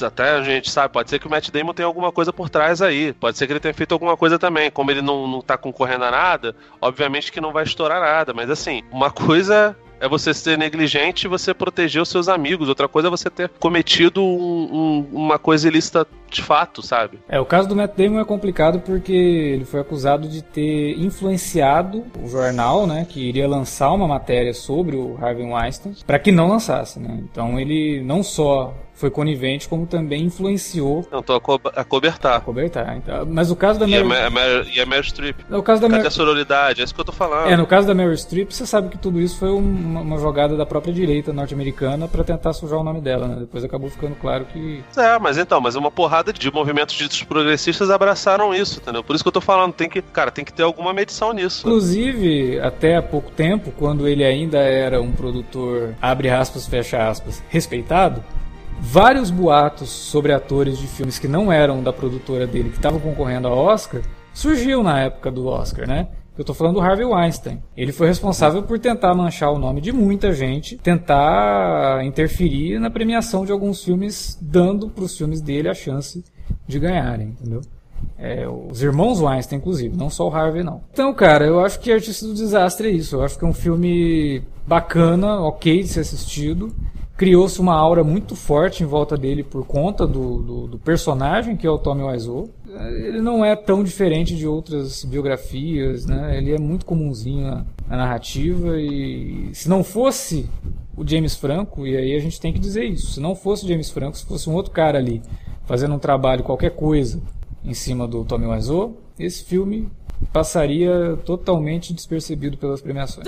Até a gente sabe, pode ser que o Matt Damon tenha alguma coisa por trás aí. Pode ser que ele tenha feito alguma coisa também. Como ele não, não tá concorrendo a nada, obviamente que não vai estourar nada. Mas assim, uma coisa é você ser negligente e você proteger os seus amigos. Outra coisa é você ter cometido um, um, uma coisa ilícita de fato, sabe? É, o caso do Matt Damon é complicado porque ele foi acusado de ter influenciado o jornal, né, que iria lançar uma matéria sobre o Harvey Weinstein, para que não lançasse, né? Então ele não só foi conivente, como também influenciou. Não, tô a, co a cobertar. A cobertar. Então, mas o caso da Meryl... E a Meryl Streep. No caso da Cadê Mer... a sororidade? É isso que eu tô falando. É, no caso da Meryl Streep, você sabe que tudo isso foi uma, uma jogada da própria direita norte-americana para tentar sujar o nome dela, né? Depois acabou ficando claro que... É, mas então, mas uma porrada de movimentos ditos progressistas abraçaram isso, entendeu? Por isso que eu tô falando, tem que, cara, tem que ter alguma medição nisso. Inclusive, até há pouco tempo, quando ele ainda era um produtor, abre aspas, fecha aspas, respeitado, vários boatos sobre atores de filmes que não eram da produtora dele, que estavam concorrendo ao Oscar, surgiu na época do Oscar, né? Eu estou falando do Harvey Weinstein. Ele foi responsável por tentar manchar o nome de muita gente, tentar interferir na premiação de alguns filmes, dando para os filmes dele a chance de ganharem, entendeu? É, os irmãos Weinstein, inclusive, não só o Harvey, não. Então, cara, eu acho que Artista do Desastre é isso. Eu acho que é um filme bacana, ok de ser assistido criou-se uma aura muito forte em volta dele por conta do, do, do personagem que é o Tommy Wiseau. Ele não é tão diferente de outras biografias, né? Ele é muito comumzinho na, na narrativa e se não fosse o James Franco, e aí a gente tem que dizer isso, se não fosse o James Franco, se fosse um outro cara ali fazendo um trabalho, qualquer coisa em cima do Tommy Wiseau, esse filme passaria totalmente despercebido pelas premiações.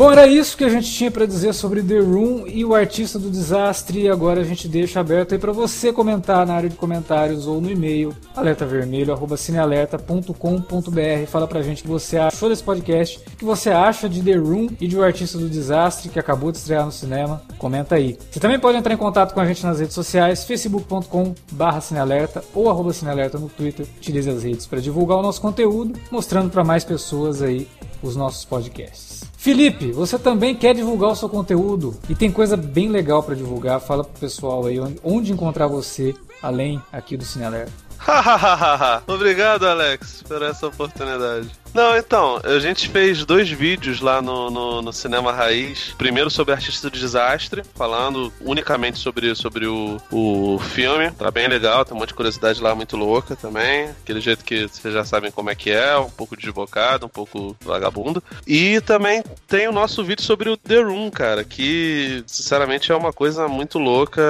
Bom, era isso que a gente tinha para dizer sobre The Room e o artista do desastre. Agora a gente deixa aberto aí para você comentar na área de comentários ou no e-mail alertavermelho@cinealerta.com.br. Fala pra gente o que você achou desse podcast, o que você acha de The Room e de O Artista do Desastre que acabou de estrear no cinema. Comenta aí. Você também pode entrar em contato com a gente nas redes sociais, facebook.com/cinealerta ou arroba cinealerta no Twitter. Utilize as redes para divulgar o nosso conteúdo, mostrando para mais pessoas aí os nossos podcasts. Felipe, você também quer divulgar o seu conteúdo e tem coisa bem legal para divulgar. Fala pro pessoal aí onde, encontrar você, além aqui do Cine Alerta. *laughs* Obrigado, Alex, por essa oportunidade. Não, então, a gente fez dois vídeos lá no, no, no, Cinema Raiz. Primeiro sobre Artista do Desastre, falando unicamente sobre, sobre o, o filme. Tá bem legal, tem um monte de curiosidade lá muito louca também. Aquele jeito que vocês já sabem como é que é, um pouco desbocado, um pouco vagabundo. E também tem o nosso vídeo sobre o The Room, cara, que sinceramente é uma coisa muito louca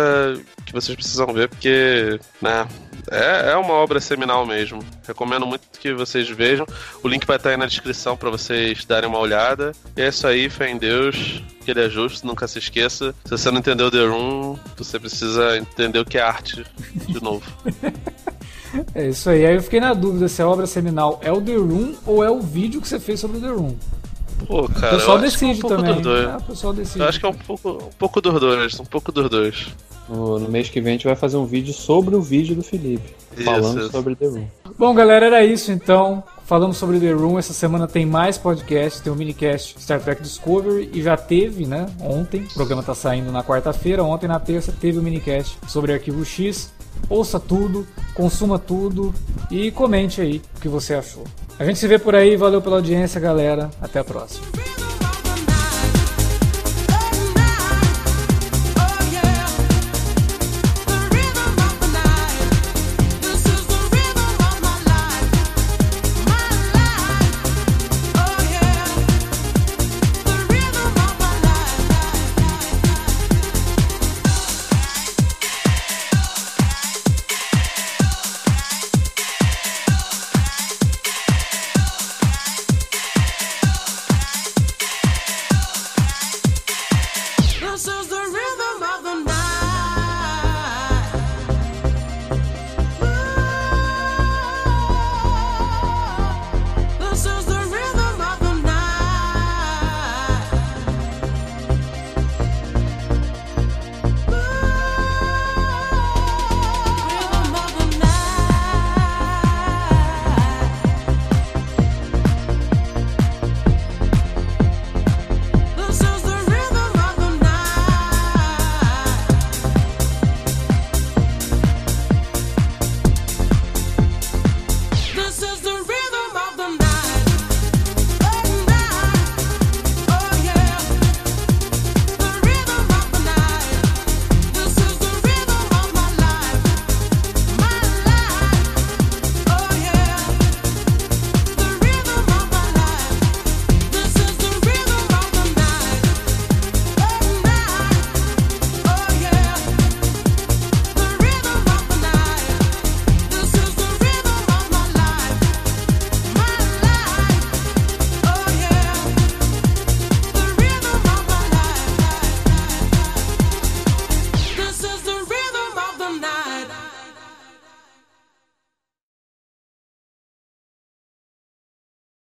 que vocês precisam ver, porque, né, é, é uma obra seminal mesmo. Recomendo muito que vocês vejam. O link vai estar aí na descrição para vocês darem uma olhada. E é isso aí, fé em Deus, que ele é justo, nunca se esqueça. Se você não entendeu The Room, você precisa entender o que é arte de novo. *laughs* é isso aí. Aí eu fiquei na dúvida se a obra seminal é o The Room ou é o vídeo que você fez sobre o The Room. Pô, cara, o pessoal decide é um também. Ah, o pessoal decide. Eu acho que é um pouco, um pouco dos dois, um pouco dos dois. No, no, mês que vem a gente vai fazer um vídeo sobre o vídeo do Felipe, isso, falando isso. sobre The Room. Bom, galera, era isso então. Falamos sobre The Room. Essa semana tem mais podcast, tem o um minicast Star Trek Discovery e já teve, né? Ontem, o programa tá saindo na quarta-feira. Ontem, na terça, teve o um minicast sobre Arquivo X. Ouça tudo, consuma tudo e comente aí o que você achou. A gente se vê por aí. Valeu pela audiência, galera. Até a próxima.